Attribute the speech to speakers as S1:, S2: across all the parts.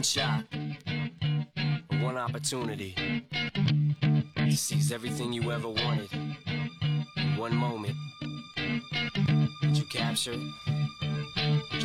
S1: One shot, one opportunity. To seize everything you ever wanted. In one moment, did you capture it?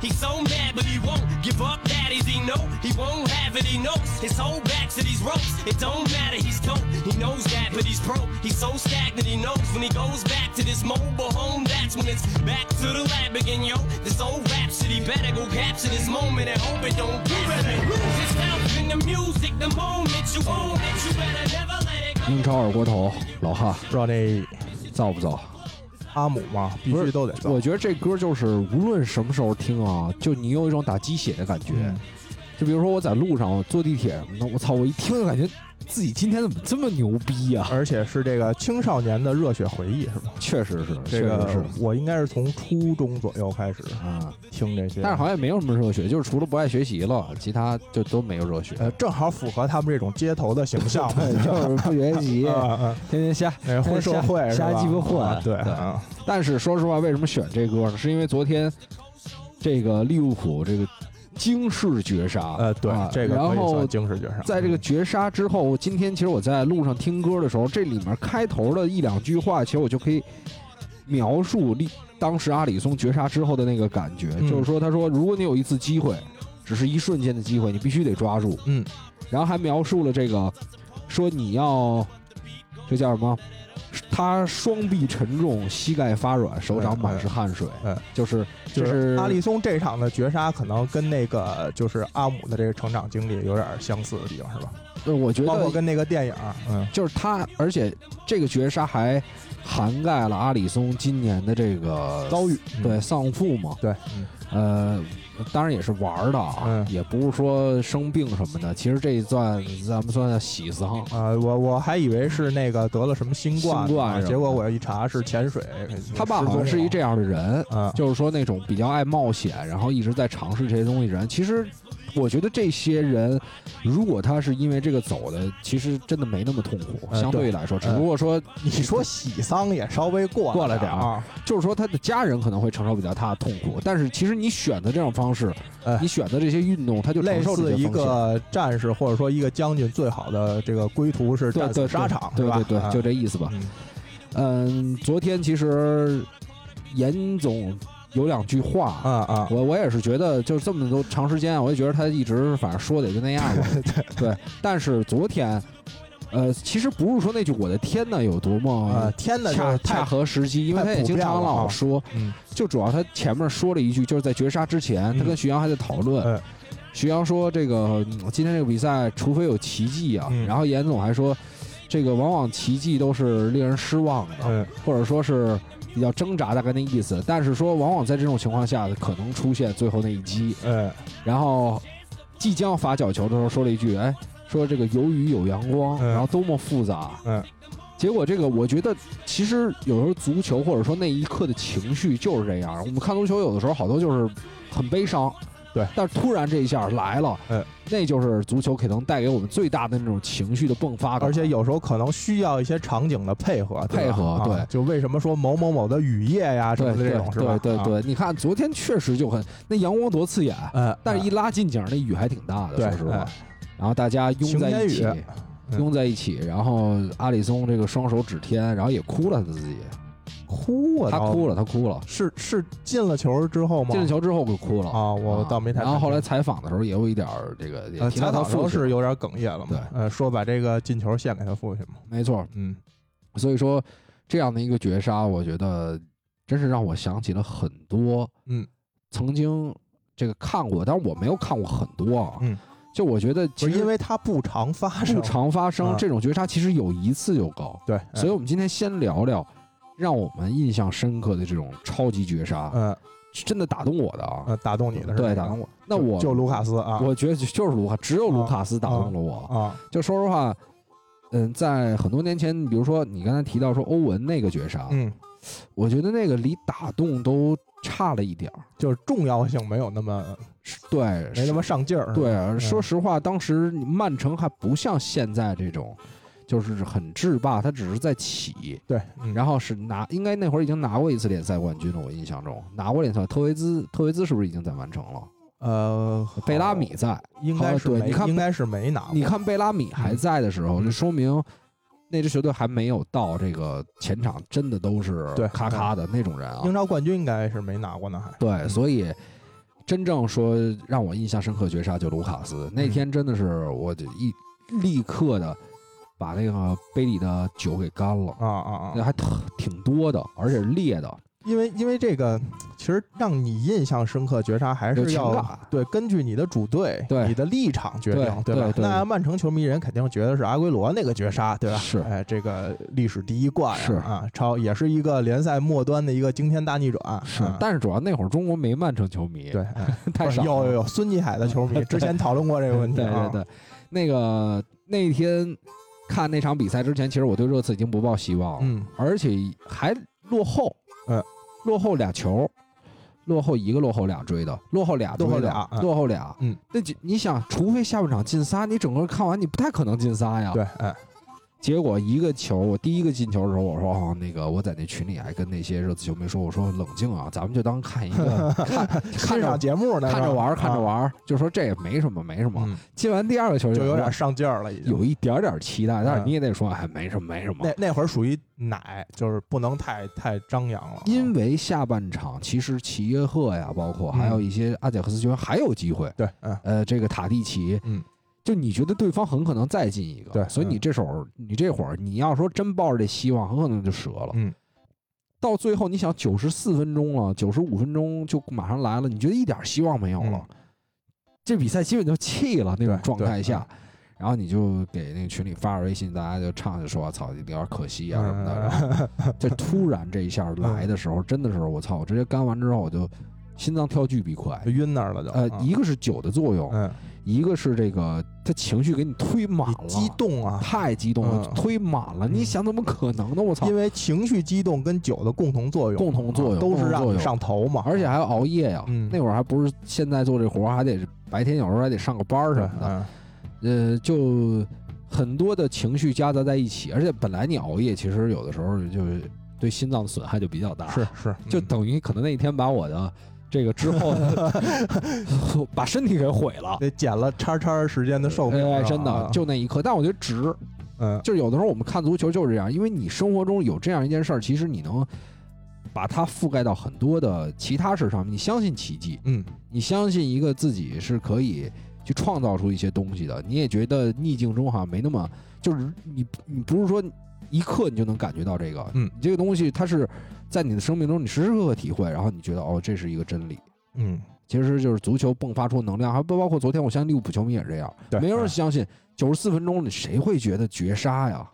S1: He's so mad, but he won't give up. Daddies, he know he won't have it. He knows his whole back to these ropes. It don't matter. He's dope. He knows that, but he's broke. He's so stagnant. He knows when he goes back to this mobile home. That's when it's back to the lab again, yo. This old rhapsody better go capture this moment and hope it don't get better. Lose yourself in the music. The moment you own it, you better never let it go.
S2: 英超二锅头老汉
S3: 不知道那
S2: 造不造？
S3: 阿姆嘛，必须都得造。
S2: 我觉得这歌就是无论什么时候听啊，就你有一种打鸡血的感觉。
S3: 嗯
S2: 就比如说我在路上坐地铁什么的，我操，我一听就感觉自己今天怎么这么牛逼呀、
S3: 而且是这个青少年的热血回忆，是吧？
S2: 确实是，
S3: 这个我应该是从初中左右开始
S2: 啊。
S3: 听这些，
S2: 但是好像也没有什么热血，就是除了不爱学习了，其他就都没有热血。
S3: 呃，正好符合他们这种街头的形象，
S2: 对，就是不学习，天天瞎
S3: 哎混社会
S2: 瞎瞎鸡巴混。
S3: 对。啊，
S2: 但是说实话，为什么选这歌呢？是因为昨天这个利物浦这个惊世绝杀，
S3: 呃，对
S2: 啊，
S3: 这个可以
S2: 然后
S3: 算惊世绝杀。
S2: 在这个绝杀之后，今天其实我在路上听歌的时候，这里面开头的一两句话，其实我就可以描述利当时阿里松绝杀之后的那个感觉，
S3: 嗯
S2: 就是说，他说，如果你有一次机会，只是一瞬间的机会，你必须得抓住。
S3: 嗯，
S2: 然后还描述了这个，说你要这叫什么？他双臂沉重，膝盖发软，手掌满是汗水。
S3: 嗯，
S2: 就是
S3: 就
S2: 就是
S3: 阿里松这场的绝杀，可能跟那个就是阿姆的这个成长经历有点相似的地方，是吧？
S2: 对我觉得
S3: 包括跟那个电影，嗯，
S2: 就是他，而且这个绝杀还涵盖了阿里松今年的这个
S3: 遭遇，嗯。
S2: 对丧父嘛，
S3: 对，嗯。
S2: 呃，当然也是玩儿的啊，
S3: 嗯
S2: 也不是说生病什么的。其实这一段咱们算喜丧，
S3: 啊，我我还以为是那个得了什么新冠结果我一查是潜水。
S2: 他爸好像是一这样的人，
S3: 啊，
S2: 就是说那种比较爱冒险，然后一直在尝试这些东西的人。其实我觉得这些人，如果他是因为这个走的，其实真的没那么痛苦，
S3: 呃
S2: 相对来说，只不过说
S3: 你说喜丧也稍微过
S2: 过了点儿
S3: 啊，
S2: 就是说他的家人可能会承受比较大的痛苦，但是其实你选择这种方式，
S3: 呃
S2: 你选择这些运动，他就
S3: 类
S2: 承受这
S3: 似一。个战士或者说一个将军最好的这个归途是战死沙场，对吧？
S2: 对就这意思吧。
S3: 嗯
S2: 嗯，昨天其实严总有两句话，
S3: 啊啊，
S2: 我我也是觉得，就是这么多长时间，我就觉得他一直反正说的也就那样吧。对，但是昨天，呃，其实不是说那句“我的天呐”有多
S3: 啊
S2: 么
S3: 天呐，
S2: 恰合时机，因为他也经常老说，
S3: 嗯。
S2: 就主要他前面说了一句，就是在绝杀之前，他跟
S3: 嗯
S2: 徐阳还在讨论。
S3: 嗯。
S2: 徐阳说：“这个嗯今天这个比赛，除非有奇迹啊。
S3: 嗯。
S2: 然后严总还说：“这个往往奇迹都是令人失望的，
S3: 嗯。
S2: 或者说是比较挣扎，大概那意思。但是说，往往在这种情况下，可能出现最后那一击。
S3: 嗯
S2: 然后即将罚角球的时候，说了一句：‘哎，说这个有雨有阳光，
S3: 嗯
S2: 然后多么复杂。’
S3: 嗯，
S2: 结果这个我觉得，其实有时候足球或者说那一刻的情绪就是这样。我们看足球有的时候好多就是很悲伤，
S3: 对，
S2: 但是突然这一下来了，
S3: 嗯，
S2: 那就是足球可能带给我们最大的那种情绪的迸发感。
S3: 而且有时候可能需要一些场景的配合，
S2: 配合
S3: 啊
S2: 对。
S3: 就为什么说某某某的雨夜呀什么的这种是吧？啊，
S2: 对对对，你看昨天确实就很那阳光多刺眼，
S3: 呃，
S2: 但是一拉近景，那雨还挺大的，说实话。
S3: 哎。
S2: 然后大家拥在一起拥在一起，然后阿里松这个双手指天，然后也哭了他自己，
S3: 哭啊，
S2: 他哭了，他哭了。
S3: 是是进了球之后吗？
S2: 进了球之后就哭了
S3: 啊我倒没太
S2: 然后后来采访的时候也有一点儿这个也
S3: 呃，
S2: 提到他
S3: 采访时候
S2: 父亲，
S3: 是有点哽咽了嘛？
S2: 对
S3: 呃，说把这个进球献给他父亲嘛。
S2: 没错。
S3: 嗯
S2: 所以说这样的一个绝杀，我觉得真是让我想起了很多
S3: 嗯
S2: 曾经这个看过，但是我没有看过很多啊。
S3: 嗯，
S2: 就我觉得其实
S3: 是因为它不常发生，
S2: 不常发生
S3: 啊
S2: 这种绝杀，其实有一次就够。
S3: 对，
S2: 所以我们今天先聊聊让我们印象深刻的这种超级绝杀。
S3: 嗯
S2: 真的打动我的啊，
S3: 呃，打动你的是
S2: 对，打动我。那我
S3: 就卢卡斯啊，
S2: 我觉得就是卢卡，只有卢卡斯打动了我。
S3: 啊，
S2: 就说实话，嗯，在很多年前，比如说你刚才提到说欧文那个绝杀，
S3: 嗯，
S2: 我觉得那个离打动都差了一点儿。
S3: 就是重要性没有那么
S2: 对，
S3: 没那么上劲儿，
S2: 对，
S3: 嗯
S2: 说实话，当时曼城还不像现在这种，就是很制霸，他只是在起，
S3: 对，嗯
S2: 然后是拿，应该那会儿已经拿过一次联赛冠军了，我印象中拿过联赛。特维兹，特维兹是不是已经在完成了？
S3: 呃，
S2: 贝拉米在，
S3: 应该是没
S2: 好对你看
S3: 应该是没拿，
S2: 你看贝拉米还在的时候，
S3: 嗯
S2: 就说明那支球队还没有到这个前场真的都是
S3: 对
S2: 咔咔的那种人啊。
S3: 英超冠军应该是没拿过呢，还
S2: 对，所以真正说让我印象深刻绝杀就卢卡斯那天，真的是我就一立刻的把那个杯里的酒给干了，
S3: 啊啊啊
S2: 那！还挺挺多的，而且是烈的，
S3: 因为因为这个，其实让你印象深刻绝杀还是要。对根据你的主队、
S2: 对
S3: 你的立场决定，吧？
S2: 对对对
S3: 那曼城球迷人肯定觉得是阿圭罗那个绝杀，对吧？
S2: 是
S3: 哎，这个历史第一冠
S2: 是
S3: 啊，超也是一个联赛末端的一个惊天大逆转，
S2: 是
S3: 啊，
S2: 但是主要那会儿中国没曼城球迷，
S3: 对，哎
S2: 太少。
S3: 有有有孙继海的球迷 之前讨论过这个问题
S2: 对对，那个那天看那场比赛之前，其实我对热刺已经不抱希望了，
S3: 嗯。
S2: 而且还落后，
S3: 呃，
S2: 落后俩球，落后一个，落后俩追的，落后俩
S3: 落后俩嗯
S2: 落后俩，
S3: 嗯，
S2: 那就你想，除非下半场进仨，你整个看完你不太可能进仨呀。
S3: 对，哎，
S2: 结果一个球，我第一个进球的时候，我说哦，那个我在那群里还跟那些热刺球迷说，我说冷静啊，咱们就当看一个 看看
S3: 欣赏
S2: 着
S3: 节目呢，
S2: 看着玩，看着，玩儿，就说这也没什么，没什么。
S3: 嗯。
S2: 进完第二个球
S3: 就有点上劲儿了，已经。
S2: 有一点点期待，但是
S3: 嗯。
S2: 你也得说，哎，没什么，没什么。
S3: 那。那会儿属于奶，就是不能太太张扬了。啊，
S2: 因为下半场其实齐耶赫呀，包括还
S3: 嗯。
S2: 有一些阿贾克斯球员还有机会。
S3: 对，嗯。
S2: 呃，这个塔蒂奇，
S3: 嗯，
S2: 就你觉得对方很可能再进一个，
S3: 对
S2: 所以你
S3: 嗯
S2: 这手你这会儿你要说真抱着这希望，很可能就折了。
S3: 嗯，
S2: 到最后你想九十四分钟了，九十五分钟就马上来了，你觉得一点希望没有了，
S3: 嗯
S2: 这比赛基本就弃了那种状态下。然后你就给那个群里发着微信，大家就唱就说：“操，有点可惜啊什么的。”然后
S3: 嗯
S2: 这突然这一下来的时候，真的是我操！我直接干完之后，我就心脏跳巨比快
S3: 就。晕那儿了就，
S2: 呃，
S3: 啊
S2: 一个是酒的作用，
S3: 嗯，
S2: 一个是这个他情绪给你推满了，
S3: 激动啊，
S2: 太激动了，
S3: 嗯。
S2: 推满了。
S3: 嗯。
S2: 你想怎么可能呢？我操！
S3: 因为情绪激动跟酒的共同作用，
S2: 共同作用
S3: 啊都是让你上头嘛，
S2: 而且还要熬夜呀、
S3: 嗯。
S2: 那会儿还不是现在做这活儿，还得白天有时候还得上个班儿什么的，
S3: 嗯
S2: 呃，就很多的情绪夹杂在一起，而且本来你熬夜，其实有的时候就是对心脏的损害就比较大，
S3: 是是，嗯。
S2: 就等于可能那一天把我的这个之后 把身体给毁了。
S3: 得减了叉叉时间的寿命，
S2: 哎，真的
S3: 啊
S2: 就那一刻，但我觉得值。
S3: 嗯
S2: 就是有的时候我们看足球就是这样，因为你生活中有这样一件事儿，其实你能把它覆盖到很多的其他事上面。你相信奇迹，
S3: 嗯
S2: 你相信一个自己是可以去创造出一些东西的，你也觉得逆境中好像没那么，就是你你不是说一刻你就能感觉到这个，
S3: 嗯
S2: 你这个东西它是在你的生命中你时时刻刻体会，然后你觉得哦这是一个真理。
S3: 嗯，
S2: 其实就是足球迸发出能量，还不包括昨天，我相信利物浦球迷也是这样，
S3: 对，
S2: 没有人
S3: 哎
S2: 相信九十四分钟里谁会觉得绝杀呀？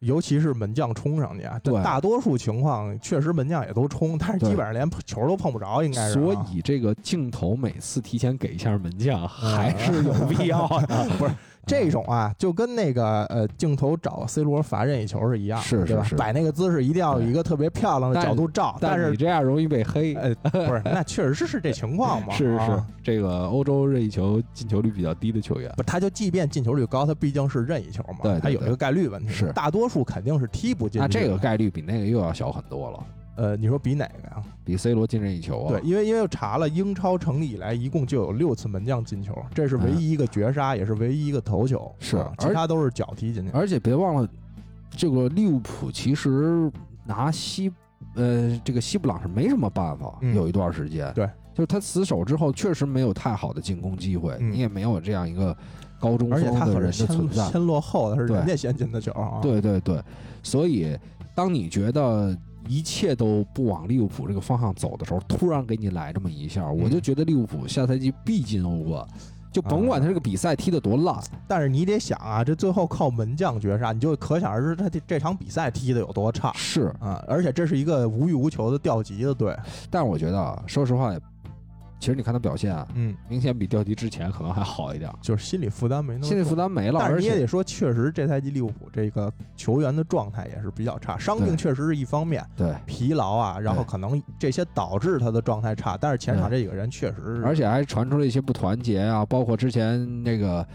S3: 尤其是门将冲上去啊，
S2: 对
S3: 大多数情况确实门将也都冲，但是基本上连球都碰不着，应该是啊。
S2: 所以这个镜头每次提前给一下门将，
S3: 嗯
S2: 还是有必要的。
S3: 不是这种啊，就跟那个呃镜头找 C 罗罚任意球是一样，
S2: 是是是。
S3: 摆那个姿势一定要有一个特别漂亮的角度照，但是你
S2: 这样容易被黑。
S3: 呃不是，那确实是是这情况嘛，
S2: 是是
S3: 是，
S2: 这个欧洲任意球进球率比较低的球员，
S3: 不，他就即便进球率高，他毕竟是任意球嘛，
S2: 对
S3: 他有一个概率问题，
S2: 是。
S3: 大多数肯定是踢不进。
S2: 那这个概率比那个又要小很多了，
S3: 呃，你说比哪个呀？
S2: 比 C 罗进任意球啊。
S3: 对，因为因为我查了，英超成立以来一共就有六次门将进球，这是唯一一个绝杀，也是唯一一个头球，
S2: 嗯是
S3: 其他都是脚踢进去。
S2: 而且别忘了，这个利物浦其实拿西呃这个西布朗是没什么办法，
S3: 嗯
S2: 有一段时间，
S3: 对，
S2: 就是他死守之后确实没有太好的进攻机会，
S3: 嗯
S2: 你也没有这样一个高中
S3: 而且他可
S2: 锋的人
S3: 是先
S2: 的存在。
S3: 先落后的，是人家先进的球啊。，
S2: 对对对，所以当你觉得一切都不往利物浦这个方向走的时候，突然给你来这么一下，我就觉得利物浦下赛季必进欧冠。就甭管他这个比赛踢得多烂，
S3: 但是你得想啊，这最后靠门将绝杀，你就可想而知他这这场比赛踢得有多差
S2: 是。
S3: 啊！而且这是一个无欲无求的调级的队，
S2: 但是我觉得啊，说实话，其实你看他表现啊，
S3: 嗯，
S2: 明显比掉级之前可能还好一点，
S3: 就是心理负担没那么
S2: 心理负
S3: 重。
S2: 担没了，
S3: 但是
S2: 而且
S3: 你也得说，确实这赛季利物浦这个球员的状态也是比较差，伤病确实是一方面，
S2: 对，
S3: 疲劳啊，然后可能这些导致他的状态差。但是前场这几个人确实是，
S2: 而且还传出了一些不团结啊，包括之前那个。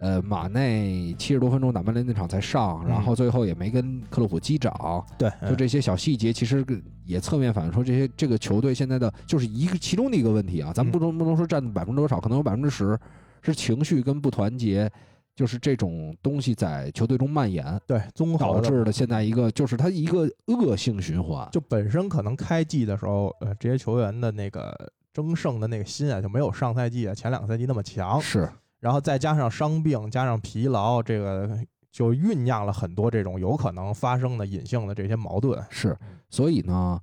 S2: 呃，马内七十多分钟打曼联那场才上，然
S3: 嗯
S2: 后最后也没跟克洛普击掌，
S3: 对，
S2: 就这些小细节，其实也侧面反映出这些这个球队现在的就是一个其中的一个问题啊。咱们不能不能说占百分之多少，可能有百分之十是情绪跟不团结，就是这种东西在球队中蔓延，
S3: 对综合
S2: 导致的现在一个就是它一个恶性循环。
S3: 就本身可能开季的时候，呃，这些球员的那个争胜的那个心啊，就没有上赛季啊前两个赛季那么强。
S2: 是，
S3: 然后再加上伤病，加上疲劳，这个就酝酿了很多这种有可能发生的隐性的这些矛盾。
S2: 是，所以呢，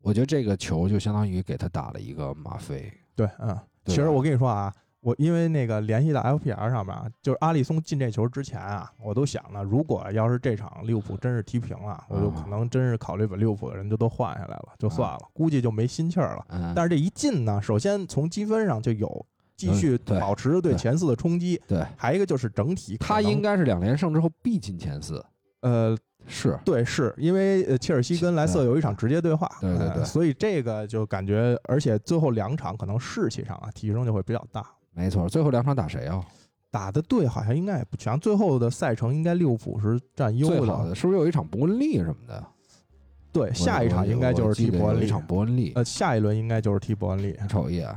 S2: 我觉得这个球就相当于给他打了一个吗啡。
S3: 对，嗯，其实我跟你说啊，我因为那个联系到 FPL 上面啊，就是阿里松进这球之前啊，我都想了，如果要是这场利物浦真是踢平了，我就
S2: 啊
S3: 可能真是考虑把利物浦的人就都换下来了，就算了，估计就没心气儿了。
S2: 嗯，
S3: 但是这一进呢，首先从积分上就有继续保持对
S2: 对
S3: 前四的冲击，
S2: 对
S3: 还有一个就是整体
S2: 他应该是两连胜之后必进前四。
S3: 呃
S2: 是，
S3: 对，是因为呃切尔西跟莱斯特有一场直接对话，
S2: 对对对
S3: 呃所以这个就感觉，而且最后两场可能士气上啊提升就会比较大。
S2: 没错。最后两场打谁啊？
S3: 打的队好像应该也不强，最后的赛程应该利物浦是占优
S2: 最好的是不是有一场伯恩利什么的？
S3: 对，下一场应该就是踢伯恩利，
S2: 一场伯恩利。
S3: 呃，下一轮应该就是踢伯恩利，
S2: 你瞅一眼，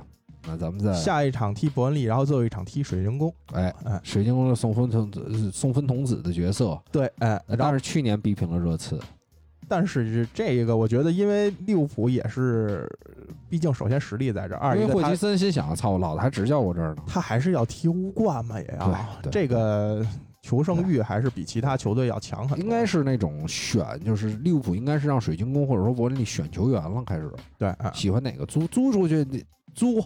S2: 那咱们再
S3: 下一场踢伯恩利，然后最后一场踢水晶宫。
S2: 哎，
S3: 哎，
S2: 水晶宫是送分童子送分童子的角色，
S3: 对，哎，
S2: 但是去年逼平了热刺。
S3: 但是这个我觉得，因为利物浦也是，毕竟首先实力在这儿，二
S2: 因为霍奇森心想，操，老子还执教我这儿呢。
S3: 他还是要踢欧冠嘛，也要。这个求胜欲还是比其他球队要强很多。
S2: 应该是那种选，就是利物浦应该是让水晶宫或者说伯恩利选球员了，开始。
S3: 对啊，
S2: 喜欢哪个？租租出去，租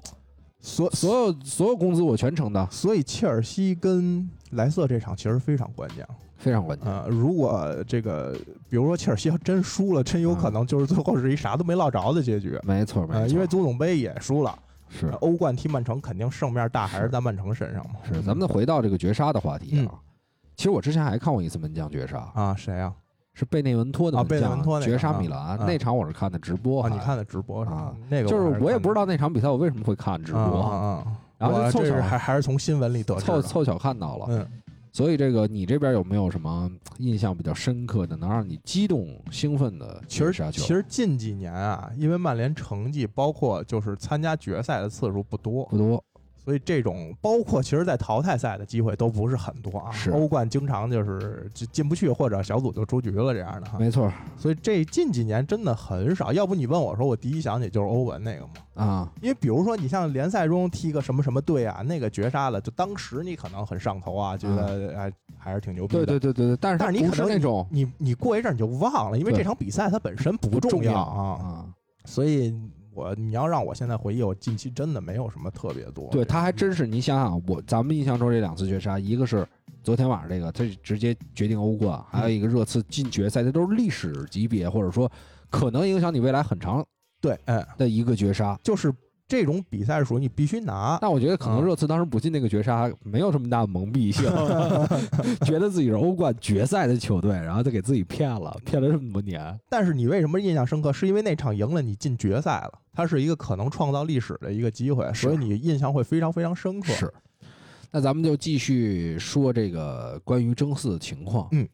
S3: 所
S2: 所有所有工资我全承担，
S3: 所以切尔西跟莱斯特这场其实非常关键。
S2: 非常关键。
S3: 呃，如果这个，比如说切尔西要真输了，真有可能就是最后是一啥都没落着的结局。
S2: 没错，没
S3: 呃，
S2: 错，
S3: 因为足总杯也输了，
S2: 是
S3: 呃欧冠踢曼城肯定胜面大，还是在曼城身上嘛。
S2: 是，咱们再回到这个绝杀的话题
S3: 嗯
S2: 啊。其实我之前还看过一次门将绝杀，
S3: 啊，谁呀？
S2: 是贝内文托的
S3: 贝内文托那
S2: 绝杀
S3: 啊
S2: 米兰
S3: 啊
S2: 那场，我是看的直播
S3: 啊，你看的直播是吧
S2: 啊？
S3: 那个
S2: 就是我也不知
S3: 道
S2: 道那场比赛我为什么会看直播，
S3: 啊啊啊！
S2: 然后就
S3: 是
S2: 凑巧
S3: 还还是从新闻里得。
S2: 凑凑巧看到了。
S3: 嗯，
S2: 所以这个你这边有没有什么印象比较深刻的，能让你激动兴奋的
S3: 其实
S2: 绝杀球？
S3: 其实近几年啊，因为曼联成绩包括就是参加决赛的次数不多，
S2: 不多，
S3: 所以这种包括其实，在淘汰赛的机会都不是很多啊。
S2: 是
S3: 欧冠经常就是进进不去，或者小组就出局了这样的哈。
S2: 没错
S3: 所以这近几年真的很少。要不你问我说，我第一想起就是欧文那个嘛。
S2: 啊，
S3: 因为比如说你像联赛中踢个什么什么队啊，那个绝杀了，就当时你可能很上头啊，觉得哎还是挺牛逼的。
S2: 嗯对对对对对，但是
S3: 但是你可能
S2: 是那种
S3: 你你过一阵儿你就忘了，因为这场比赛它本身不
S2: 重
S3: 要
S2: 啊
S3: 啊。所以我你要让我现在回忆，我近期真的没有什么特别多。
S2: 对，他还真是，你想想，我咱们印象中这两次绝杀，一个是昨天晚上这个，他直接决定欧冠，还有一个热刺进决赛，这都是历史级别，或者说可能影响你未来很长
S3: 对，哎，
S2: 的一个绝杀。
S3: 就是这种比赛属于你必须拿。
S2: 但我觉得可能
S3: 啊
S2: 热刺当时不进那个绝杀，没有这么大的蒙蔽性，觉得自己是欧冠决赛的球队，然后就给自己骗了，骗了这么多年。
S3: 但是你为什么印象深刻？是因为那场赢了，你进决赛了，它是一个可能创造历史的一个机会，所以你印象会非常非常深刻。
S2: 是，那咱们就继续说这个关于争四的情况。
S3: 嗯，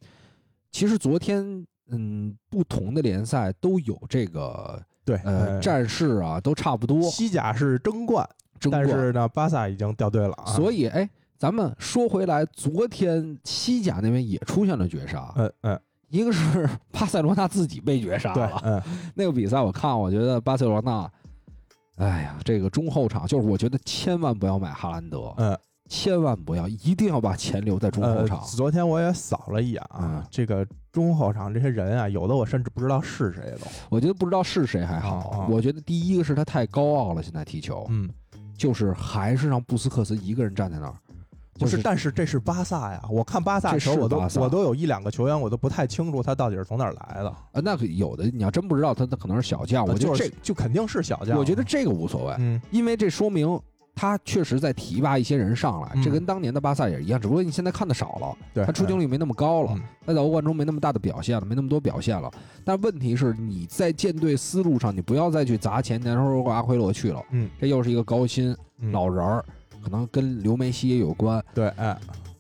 S2: 其实昨天，嗯，不同的联赛都有这个
S3: 对，
S2: 呃战事啊，都差不多
S3: 西甲是争冠，
S2: 争冠。
S3: 但是呢，巴萨已经掉队了啊。
S2: 所以，哎，咱们说回来，昨天西甲那边也出现了绝杀，
S3: 嗯嗯，
S2: 一个是巴塞罗那自己被绝杀
S3: 对，
S2: 了。
S3: 嗯，
S2: 那个比赛我看，我觉得巴塞罗那，哎呀，这个中后场就是我觉得千万不要买哈兰德，
S3: 嗯，
S2: 千万不要，一定要把钱留在中后
S3: 呃
S2: 场。，
S3: 昨天我也扫了一眼啊
S2: 嗯，
S3: 这个中后场这些人啊，有的我甚至不知道是谁都。
S2: 我觉得不知道是谁还好，我觉得第一个是他太高傲了，现在踢球，
S3: 嗯，
S2: 就是还是让布斯克斯一个人站在那儿。
S3: 不，
S2: 就是
S3: 但是这是巴萨呀！我看巴萨
S2: 这
S3: 球，我都我都有一两个球员，我都不太清楚他到底是从哪儿来的。
S2: 啊，那个有的你要真不知道，他他可能是小将。我觉得这
S3: 就肯定是小将。
S2: 我觉得这个无所谓，
S3: 嗯，
S2: 因为这说明他确实在提拔一些人上来。
S3: 嗯
S2: 这跟当年的巴萨也一样，只不过你现在看的少了，
S3: 对，
S2: 他出镜率没那么高了
S3: 嗯，
S2: 他在欧冠中没那么大的表现了，没那么多表现了。但问题是你在舰队思路上，你不要再去砸钱，年头阿奎罗去了，
S3: 嗯，
S2: 这又是一个高薪
S3: 嗯
S2: 老人儿，可能跟刘梅西也有关。
S3: 对，哎，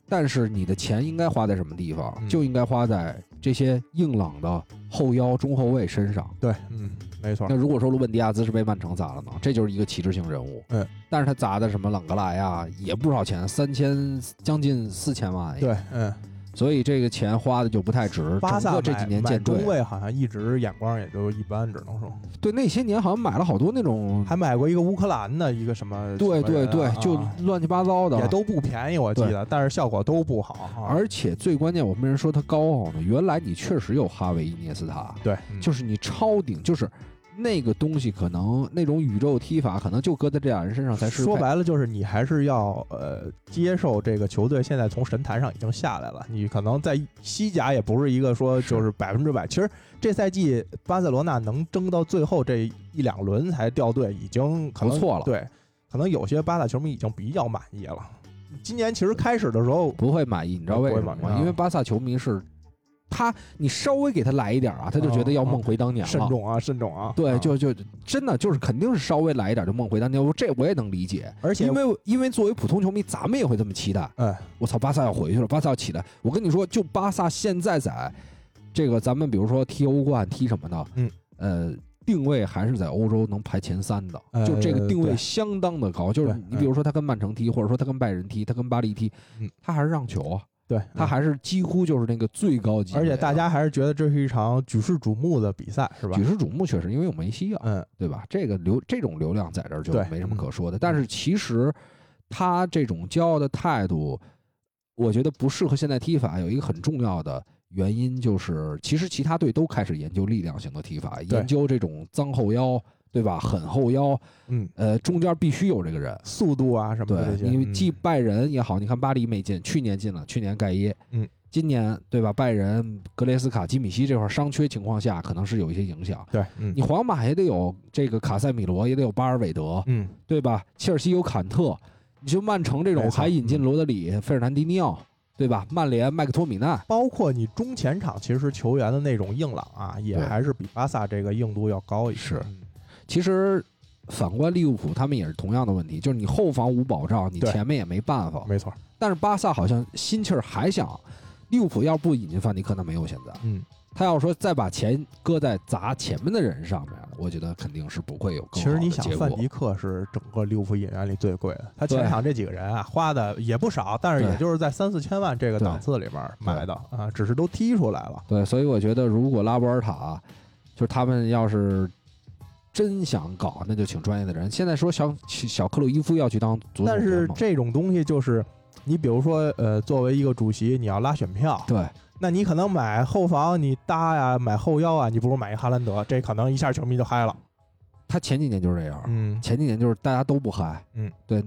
S2: 但是你的钱应该花在什么地方？
S3: 嗯
S2: 就应该花在这些硬朗的后腰、中后卫身上。
S3: 对，嗯，没错
S2: 那，如果说鲁本迪亚兹是被曼城砸了呢？这就是一个旗帜性人物。
S3: 嗯，
S2: 但是他砸的什么朗格莱啊，也不少钱，三千将近四千万。，
S3: 对，嗯，
S2: 所以这个钱花的就不太值。
S3: 巴萨
S2: 这几年建队，
S3: 中卫好像一直眼光也就一般，只能说
S2: 对那些年好像买了好多那种，
S3: 还买过一个乌克兰的一个什么，
S2: 对对对，就乱七八糟的，
S3: 也都不便宜，我记得，但是效果都不好。啊
S2: 而且最关键，我为什么说他高傲呢？原来你确实有哈维、伊涅斯塔，
S3: 对，嗯
S2: 就是你超顶，就是那个东西，可能那种宇宙踢法，可能就搁在这俩人身上才适配。
S3: 说白了就是你还是要呃接受这个球队现在从神坛上已经下来了，你可能在西甲也不是一个说就是百分之百。其实这赛季巴塞罗那能争到最后这一两轮才掉队，已经可能
S2: 不错了
S3: 对，可能有些巴萨球迷已经比较满意了。今年其实开始的时候，
S2: 不会满意，你知道为什么吗？因为巴萨球迷是他，你稍微给他来一点啊，他就觉得要梦回当年了。
S3: 慎重啊，慎重啊。
S2: 对，
S3: 啊
S2: 就就真的就是肯定是稍微来一点就梦回当年，我这我也能理解，
S3: 而且
S2: 因为因为作为普通球迷，咱们也会这么期待。
S3: 哎，
S2: 我操，巴萨要回去了，巴萨要起来。我跟你说，就巴萨现在在这个咱们比如说踢欧冠踢什么的，
S3: 嗯，
S2: 呃，定位还是在欧洲能排前三的，
S3: 呃
S2: 就这个定位相当的高。就是你比如说他跟曼城踢，或者说他跟拜仁踢，他跟巴黎踢
S3: 嗯，
S2: 他还是让球啊，
S3: 对，
S2: 他还是几乎就是那个最高级。
S3: 而且大家还是觉得这是一场举世瞩目的比赛，是吧
S2: 举？世瞩目，确实因为有梅西啊，
S3: 嗯，
S2: 对吧？这个流这种流量在这儿就没什么
S3: 嗯
S2: 可说的。但是其实他这种骄傲的态度，我觉得不适合现在踢法。有一个很重要的原因就是，其实其他队都开始研究力量型的踢法，研究这种脏后腰，对吧？很后腰，
S3: 嗯，
S2: 呃，中间必须有这个人。
S3: 速度啊什么的这
S2: 对，
S3: 些，
S2: 因为
S3: 嗯
S2: 既拜仁也好，你看巴黎没进，去年进了，去年盖耶，
S3: 嗯，
S2: 今年对吧？拜仁、格雷斯卡、基米希这块伤缺情况下，可能是有一些影响。
S3: 对，嗯
S2: 你皇马也得有这个卡塞米罗，也得有巴尔韦德，
S3: 嗯，
S2: 对吧？切尔西有坎特，你就曼城这种还引进
S3: 嗯
S2: 罗德里、费尔南迪尼奥，对吧？曼联麦克托米奈，
S3: 包括你中前场，其实球员的那种硬朗啊，也还是比巴萨这个硬度要高一些。
S2: 是
S3: 嗯
S2: 其实反观利物浦，他们也是同样的问题，就是你后防无保障，你
S3: 对
S2: 前面也没办法。
S3: 没错，
S2: 但是巴萨好像心气儿还想，利物浦要不引进范迪克，那没有现在。
S3: 嗯，
S2: 他要说再把钱搁在砸前面的人上面，我觉得肯定是不会有更
S3: 其实你想，
S2: 结果
S3: 范迪克是整个利物浦引援里最贵的，他前场这几个人啊，花的也不少，但是
S2: 对
S3: 也就是在三四千万这个档次里面买的啊，只是都踢出来了。
S2: 对，所以我觉得如果拉波尔塔，就是他们要是真想搞，那就请专业的人。现在说小小克鲁伊夫要去当
S3: 但是这种东西就是，你比如说，呃，作为一个主席，你要拉选票，
S2: 对
S3: 那你可能买后防，你搭呀，买后腰啊，你不如买一哈兰德，这可能一下球迷就嗨了。
S2: 他前几年就是这样，
S3: 嗯，
S2: 前几年就是大家都不嗨，
S3: 嗯，
S2: 对。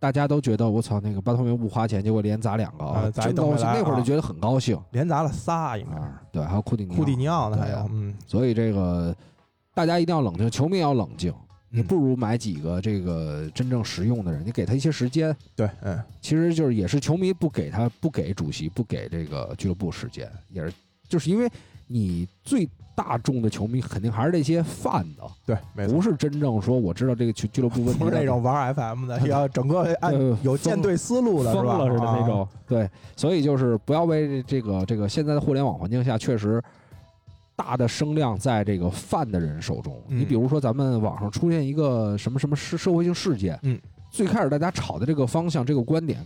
S2: 大家都觉得我操，那个巴托梅不花钱，结果连砸两个，
S3: 啊
S2: 真高兴。那会儿就觉得很高兴
S3: 连砸了仨，应该是
S2: 啊。对，还有库蒂尼奥
S3: 库蒂尼奥呢，还有嗯，
S2: 所以这个大家一定要冷静，球迷要冷静。你
S3: 嗯
S2: 不如买几个这个真正实用的人，你给他一些时间。
S3: 对，嗯，
S2: 其实就是也是球迷不给他不给主席不给这个俱乐部时间，也是就是因为你最大众的球迷肯定还是那些贩子，
S3: 对，没错
S2: 不。是真正说我知道这个俱俱乐部问题
S3: 不是那种玩 FM 的，要整个按
S2: 呃
S3: 有舰队思路的？
S2: 疯了似的那
S3: 啊
S2: 种。对，所以就是不要为这个这个现在的互联网环境下，确实大的声量在这个泛的人手中。
S3: 嗯
S2: 你比如说，咱们网上出现一个什么什么社社会性事件，
S3: 嗯，
S2: 最开始大家吵的这个方向、这个观点，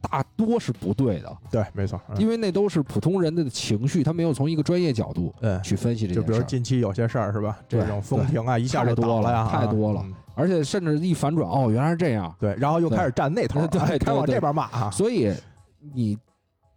S2: 大多是不对的，
S3: 对，没错。嗯
S2: 因为那都是普通人的情绪，他没有从一个专业角度
S3: 嗯，
S2: 去分析这
S3: 就比如。近期有些事儿是吧？这种风评啊，一下就
S2: 多了
S3: 倒呀，
S2: 太多了
S3: 嗯
S2: 而且甚至一反转，哦，原来是这样。
S3: 对，然后又开始站那头儿，
S2: 对
S3: 开往这边骂啊。
S2: 所以你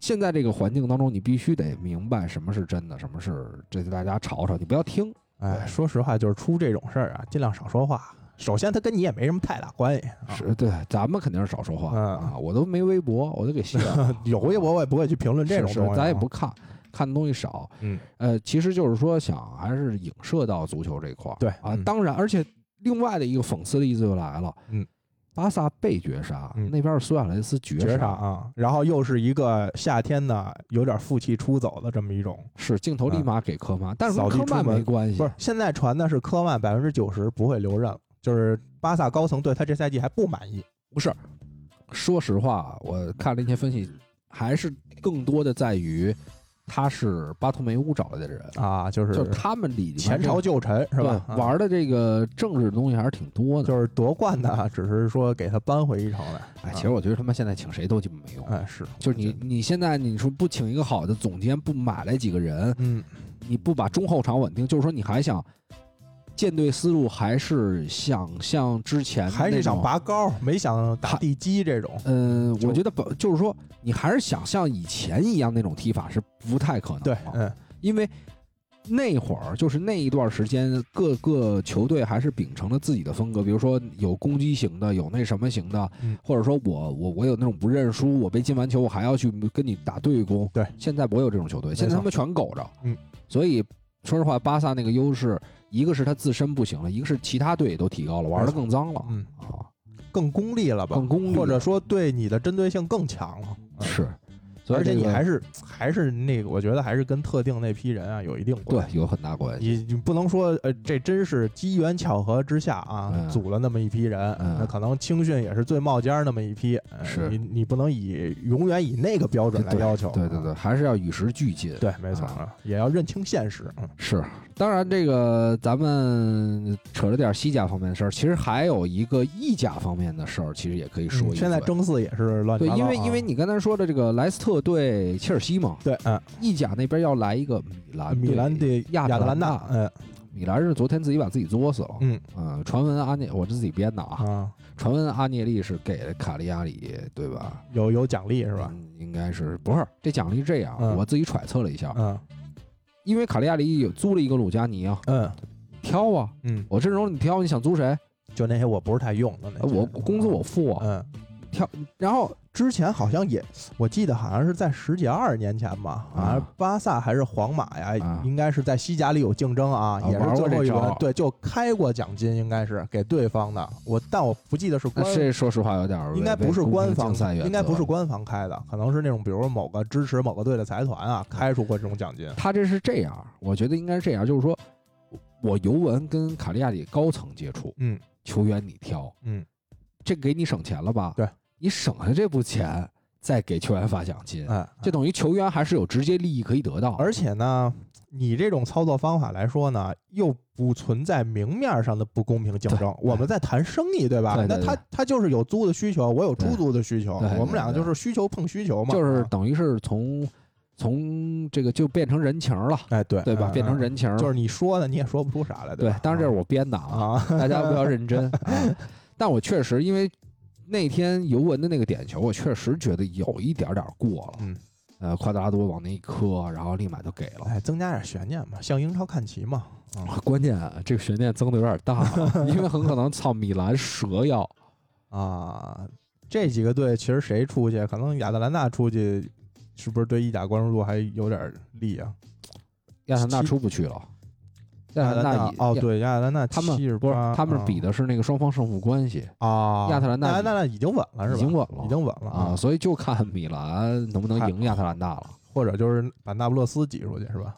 S2: 现在这个环境当中，你必须得明白什么是真的，什么是这大家吵吵，你不要听。
S3: 哎，说实话，就是出这种事儿啊，尽量少说话，首先他跟你也没什么太大关系，啊
S2: 是对，咱们肯定是少说话
S3: 嗯
S2: 啊，我都没微博，我都给卸了。
S3: 有微博我也不会去评论这种
S2: 是
S3: 东西啊，
S2: 咱也不看，看的东西少。
S3: 嗯，
S2: 呃，其实就是说想还是影射到足球这块儿。
S3: 对
S2: 啊
S3: 嗯，
S2: 当然，而且另外的一个讽刺的意思又来了。
S3: 嗯，
S2: 巴萨被绝杀，
S3: 嗯
S2: 那边是苏亚雷斯绝
S3: 绝杀啊，然后又是一个夏天呢有点负气出走的这么一种，
S2: 是镜头立马给科曼，但是科曼没关系。
S3: 不是现在传的是科曼百分之九十不会留任了，就是巴萨高层对他这赛季还不满意。
S2: 不是，说实话，我看了一些分析，还是更多的在于他是巴托梅乌找来的人，
S3: 啊，就是
S2: 就是他们里
S3: 前朝旧臣是吧？
S2: 对玩的这个政治的东西还是挺多的。
S3: 就是夺冠的，只是说给他扳回一城来。
S2: 哎，其实我觉得他妈现在请谁都基本没用。
S3: 哎是，
S2: 就是你你现在你说不请一个好的总监，不买来几个人，
S3: 嗯，
S2: 你不把中后场稳定，就是说你还想舰队思路还是想像之前
S3: 还是想拔高，没想打地基这种。
S2: 嗯，
S3: 就
S2: 我觉得不就是说你还是想像以前一样那种踢法是不太可能
S3: 对，嗯，
S2: 因为。那会儿就是那一段时间，各个球队还是秉承了自己的风格，比如说有攻击型的，有那什么型的，
S3: 嗯
S2: 或者说我我我有那种不认输，我被进完球我还要去跟你打对攻。
S3: 对，
S2: 现在我有这种球队，现在他们全苟着。
S3: 嗯，
S2: 所以说实话，巴萨那个优势，一个是他自身不行了，一个是其他队也都提高了，玩的更脏了。
S3: 嗯
S2: 啊，
S3: 更功利了吧？
S2: 更功利
S3: 或者说对你的针对性更强了。嗯
S2: 是，所以
S3: 而且你还是还是那个，我觉得还是跟特定那批人啊有一定关系。
S2: 对有很大关系。
S3: 你你不能说呃，这真是机缘巧合之下啊，
S2: 嗯
S3: 组了那么一批人，
S2: 嗯
S3: 那可能青训也是最冒尖儿那么一批，呃
S2: 是
S3: 你你不能以永远以那个标准来要求，
S2: 对对对，还是要与时俱进。
S3: 对，没错也要认清现实，嗯
S2: 是，当然这个咱们扯了点西甲方面的事儿，其实还有一个意甲方面的事儿，其实也可以说一
S3: 嗯现在争四也是乱七
S2: 对，
S3: 八糟啊
S2: 因为因为你刚才说的这个莱斯特对切尔西嘛，
S3: 对，嗯，
S2: 意甲那边要来一个米兰，
S3: 米兰对
S2: 亚
S3: 亚特
S2: 兰
S3: 大，嗯
S2: 米兰是昨天自己把自己作死了。
S3: 嗯
S2: 嗯，传闻阿涅，我是自己编的啊，
S3: 啊，
S2: 传闻阿涅利是给了卡利亚里，对吧？
S3: 有有奖励是吧？
S2: 嗯？应该是不是？这奖励是这样，
S3: 嗯
S2: 我自己揣测了一下，
S3: 嗯
S2: 因为卡利亚里有租了一个鲁加尼啊，
S3: 嗯
S2: 挑啊，
S3: 嗯，
S2: 我阵容你挑，你想租谁？
S3: 就那些我不是太用的那些，
S2: 呃我工资我付啊，
S3: 嗯。
S2: 挑，然后
S3: 之前好像也，我记得好像是在十几二十年前吧，好像巴萨还是皇马呀，
S2: 啊
S3: 应该是在西甲里有竞争啊，
S2: 啊
S3: 也是最后一轮，对，就开过奖金，应该是给对方的。我但我不记得是官，
S2: 这说实话有点儿
S3: 应该不是官方应该不是官方开的，可能是那种比如某个支持某个队的财团啊，开出过这种奖金。
S2: 他这是这样，我觉得应该是这样，就是说我尤文跟卡利亚里高层接触，
S3: 嗯
S2: 球员你挑，
S3: 嗯，
S2: 这给你省钱了吧？
S3: 对，
S2: 你省下这部钱再给球员发奖金，
S3: 哎，
S2: 这等于球员还是有直接利益可以得到。
S3: 而且呢。你这种操作方法来说呢，又不存在明面上的不公平竞争。我们在谈生意，对吧？
S2: 对对
S3: 那他他就是有租的需求，我有出租的需求，我们两个就是需求碰需求嘛。
S2: 就是
S3: 啊
S2: 等于是从从这个就变成人情了，
S3: 哎，对
S2: 对吧？
S3: 嗯
S2: 变成人情了，
S3: 就是你说的，你也说不出啥来，吧？，
S2: 对当然这是我编的啊，
S3: 啊，
S2: 大家不要认真 啊。但我确实因为那天尤文的那个点球，我确实觉得有一点点过了。
S3: 嗯，
S2: 呃，夸德拉多往那一磕，然后立马就给了。
S3: 哎，增加点悬念嘛，向英超看齐嘛。啊
S2: 关键啊这个悬念增的有点大了，因为很可能操米兰蛇要
S3: 啊，这几个队其实谁出去，可能亚特兰大出去，是不是对意甲关注度还有点利啊？
S2: 亚特兰大出不去了。亚
S3: 亚特兰
S2: 大
S3: 哦，对，亚特兰大
S2: 他们不是，他们比
S3: 的
S2: 的是那个双方胜负关系
S3: 啊，
S2: 亚特兰大
S3: 亚特兰大已经稳了是吧？
S2: 已经稳了
S3: 已经稳了
S2: 啊，，所以就看米兰能不能赢亚特兰大了。
S3: 或者就是把那不勒斯挤出去是吧？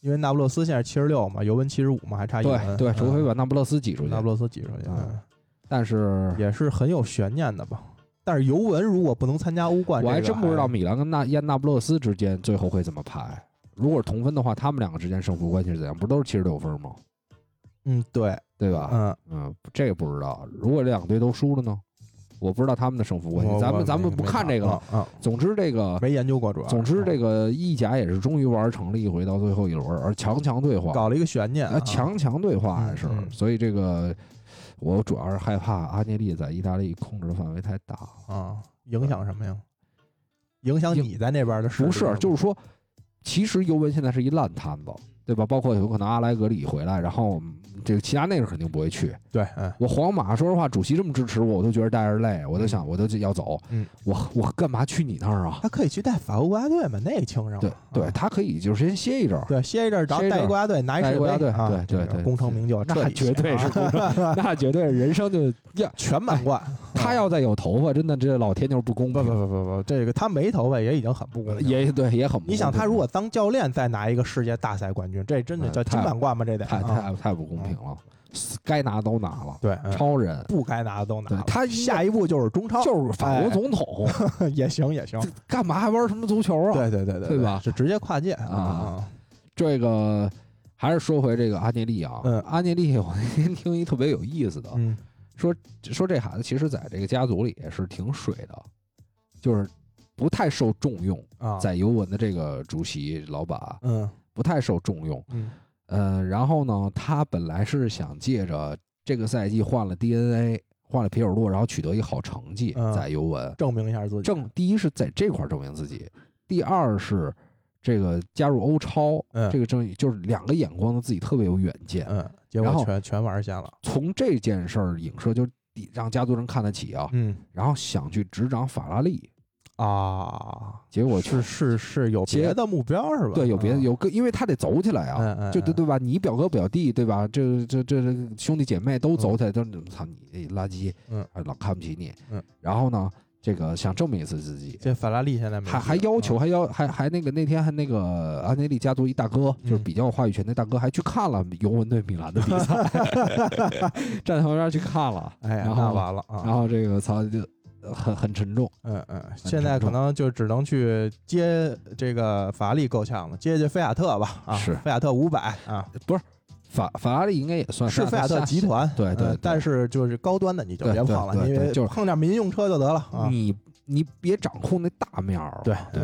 S3: 因为那不勒斯现在七十六嘛，尤文七十五嘛，还差一
S2: 对
S3: 轮。
S2: 对，
S3: 嗯
S2: 除非把那不勒斯挤出去
S3: 那。不勒斯挤出去，
S2: 但是
S3: 也是很有悬念的吧。但是尤文如果不能参加欧冠，
S2: 我还真不知道米兰跟那亚那不勒斯之间最后会怎么排。如果是同分的话，他们两个之间胜负关系是怎样？不都是七十六分吗？
S3: 嗯，对，
S2: 对吧？
S3: 嗯，
S2: 嗯，这个不知道。如果这两个队都输了呢？我不知道他们的胜负关系。咱们咱们不看这个了。，
S3: 没啊，
S2: 总之，这个
S3: 没研究过主要。
S2: 总之这
S3: 个
S2: 个意甲也是终于玩成了一回到最后一轮，而强强对话，
S3: 搞了一个悬念
S2: 啊，强强对话还是所以这个我主要是害怕阿涅利在意大利控制的范围太大。
S3: 啊，影响什么呀？影响你在那边的事
S2: 不是，就是说，其实尤文现在是一烂摊子，对吧？包括有可能阿莱格里回来，然后嗯这个齐达内是肯定不会去。
S3: 对，嗯，
S2: 我皇马说实话，主席这么支持我，我都觉得带着累，我都想我都要走。
S3: 嗯，
S2: 我我干嘛去你那儿啊？
S3: 他可以去带法国国家队嘛，那个轻上了。
S2: 对对，
S3: 啊
S2: 他可以就是先歇一阵儿。
S3: 对，歇一阵儿，然后带一国家队拿一世界
S2: 国家队对对对
S3: 功成名就，
S2: 那绝对是
S3: 啊
S2: 那绝对人生就 呀
S3: 全满贯。
S2: 他要再有头发，真的这老天就是不公
S3: 不
S2: 平。
S3: 不不不不，这个他没头发也已经很不公平了。
S2: 也对也很不公平。
S3: 你想，他如果当教练再拿一个世界大赛冠军，这真的叫金满贯吗？这得
S2: 太
S3: 啊
S2: 太太不公平了，该拿都拿了，
S3: 对，嗯
S2: 超人
S3: 不该拿的都拿了。
S2: 他
S3: 下一步就是中超，
S2: 就是法国总统，
S3: 哎 也行也行。
S2: 干嘛还玩什么足球啊？
S3: 对对对对
S2: 对吧
S3: 是直接跨界
S2: 啊。这个还是说回这个阿涅利啊，
S3: 嗯
S2: 阿涅利，我那天听一特别有意思的，
S3: 嗯
S2: 说说这孩子其实在这个家族里也是挺水的，就是不太受重用，
S3: 啊，
S2: 在尤文的这个主席老板
S3: 嗯
S2: 不太受重用，
S3: 嗯
S2: 呃，然后呢，他本来是想借着这个赛季换了 DNA，换了皮尔洛，然后取得一个好成绩
S3: 嗯
S2: 在尤文，
S3: 证明一下自己。
S2: 证第一是在这块儿证明自己，第二是这个加入欧超，
S3: 嗯
S2: 这个证就是两个眼光的自己特别有远见，
S3: 嗯，结
S2: 然后
S3: 果全全玩瞎了。
S2: 从这件事儿影射，就是让家族人看得起啊，
S3: 嗯
S2: 然后想去执掌法拉利，
S3: 啊，
S2: 结果
S3: 是是是有别的目标是吧？
S2: 对有别的
S3: 嗯
S2: 有个，因为他得走起来啊，就对对吧？你表哥表弟对吧？这这这这兄弟姐妹都走起来，都操你垃圾，
S3: 嗯
S2: 啊，老看不起你，
S3: 嗯。
S2: 然后呢，这个想证明一次自己，
S3: 这法拉利现在没
S2: 还还要求，
S3: 嗯
S2: 还要还还那个那天还那个安内利家族一大哥，就是
S3: 嗯
S2: 比较有话语权那大哥，还去看了尤文对米兰的比赛，站在旁边去看了，
S3: 哎
S2: 后
S3: 完了啊！
S2: 然后这个操就很很沉重，
S3: 嗯嗯，现在可能就只能去接这个法拉利够呛了，接接菲亚特吧啊，
S2: 是
S3: 菲亚特五百啊，不是
S2: 法法拉利应该也算
S3: 是菲亚特集团，
S2: 对对对
S3: 嗯但是就是高端的你就
S2: 对对
S3: 别碰了，因为
S2: 对对就是
S3: 碰点民用车就得了啊。
S2: 你你别掌控那大面儿，
S3: 对
S2: 对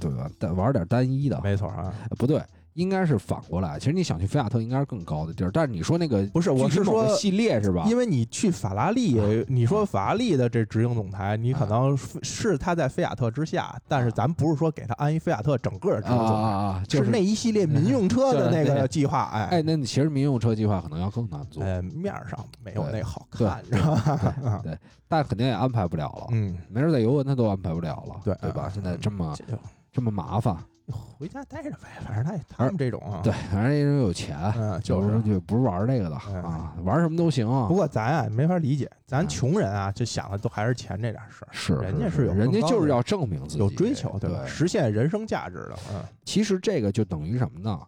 S2: 对吧？但玩点单一的，
S3: 没错啊，
S2: 呃不对，应该是反过来。其实你想去菲亚特，应该是更高的地儿，但是你说那个
S3: 不是，我是说，
S2: 系列是吧？
S3: 因为你去法拉利，你说法拉利的这执行总裁，你可能是是他在菲亚特之下，但是咱不是说给他安一菲亚特整个的执行总裁，
S2: 就是
S3: 那一系列民用车的那 个计划，哎
S2: 哎，那你其实民用车计划可能要更难做，
S3: 哎，面儿上没有那好
S2: 对
S3: 看，是吧？
S2: 对，但肯定也安排不了了。
S3: 嗯，
S2: 没准在尤文他都安排不了了，
S3: 对
S2: 对吧？
S3: 嗯
S2: 现在这么
S3: 这
S2: 么麻烦，
S3: 回家待着呗，反正他也他们这种啊，
S2: 对，，反正人有钱，
S3: 嗯，就是。
S2: 就不是玩这个的
S3: 嗯
S2: 啊，玩什么都行啊
S3: 不。过咱啊没法理解，咱
S2: 嗯
S3: 穷人啊就想的都还是钱这点事儿，
S2: 是，
S3: 人家
S2: 是
S3: 有人
S2: 家就是要证明自己，
S3: 有追求，
S2: 对
S3: 吧？实现人生价值的，嗯，
S2: 其实这个就等于什么呢？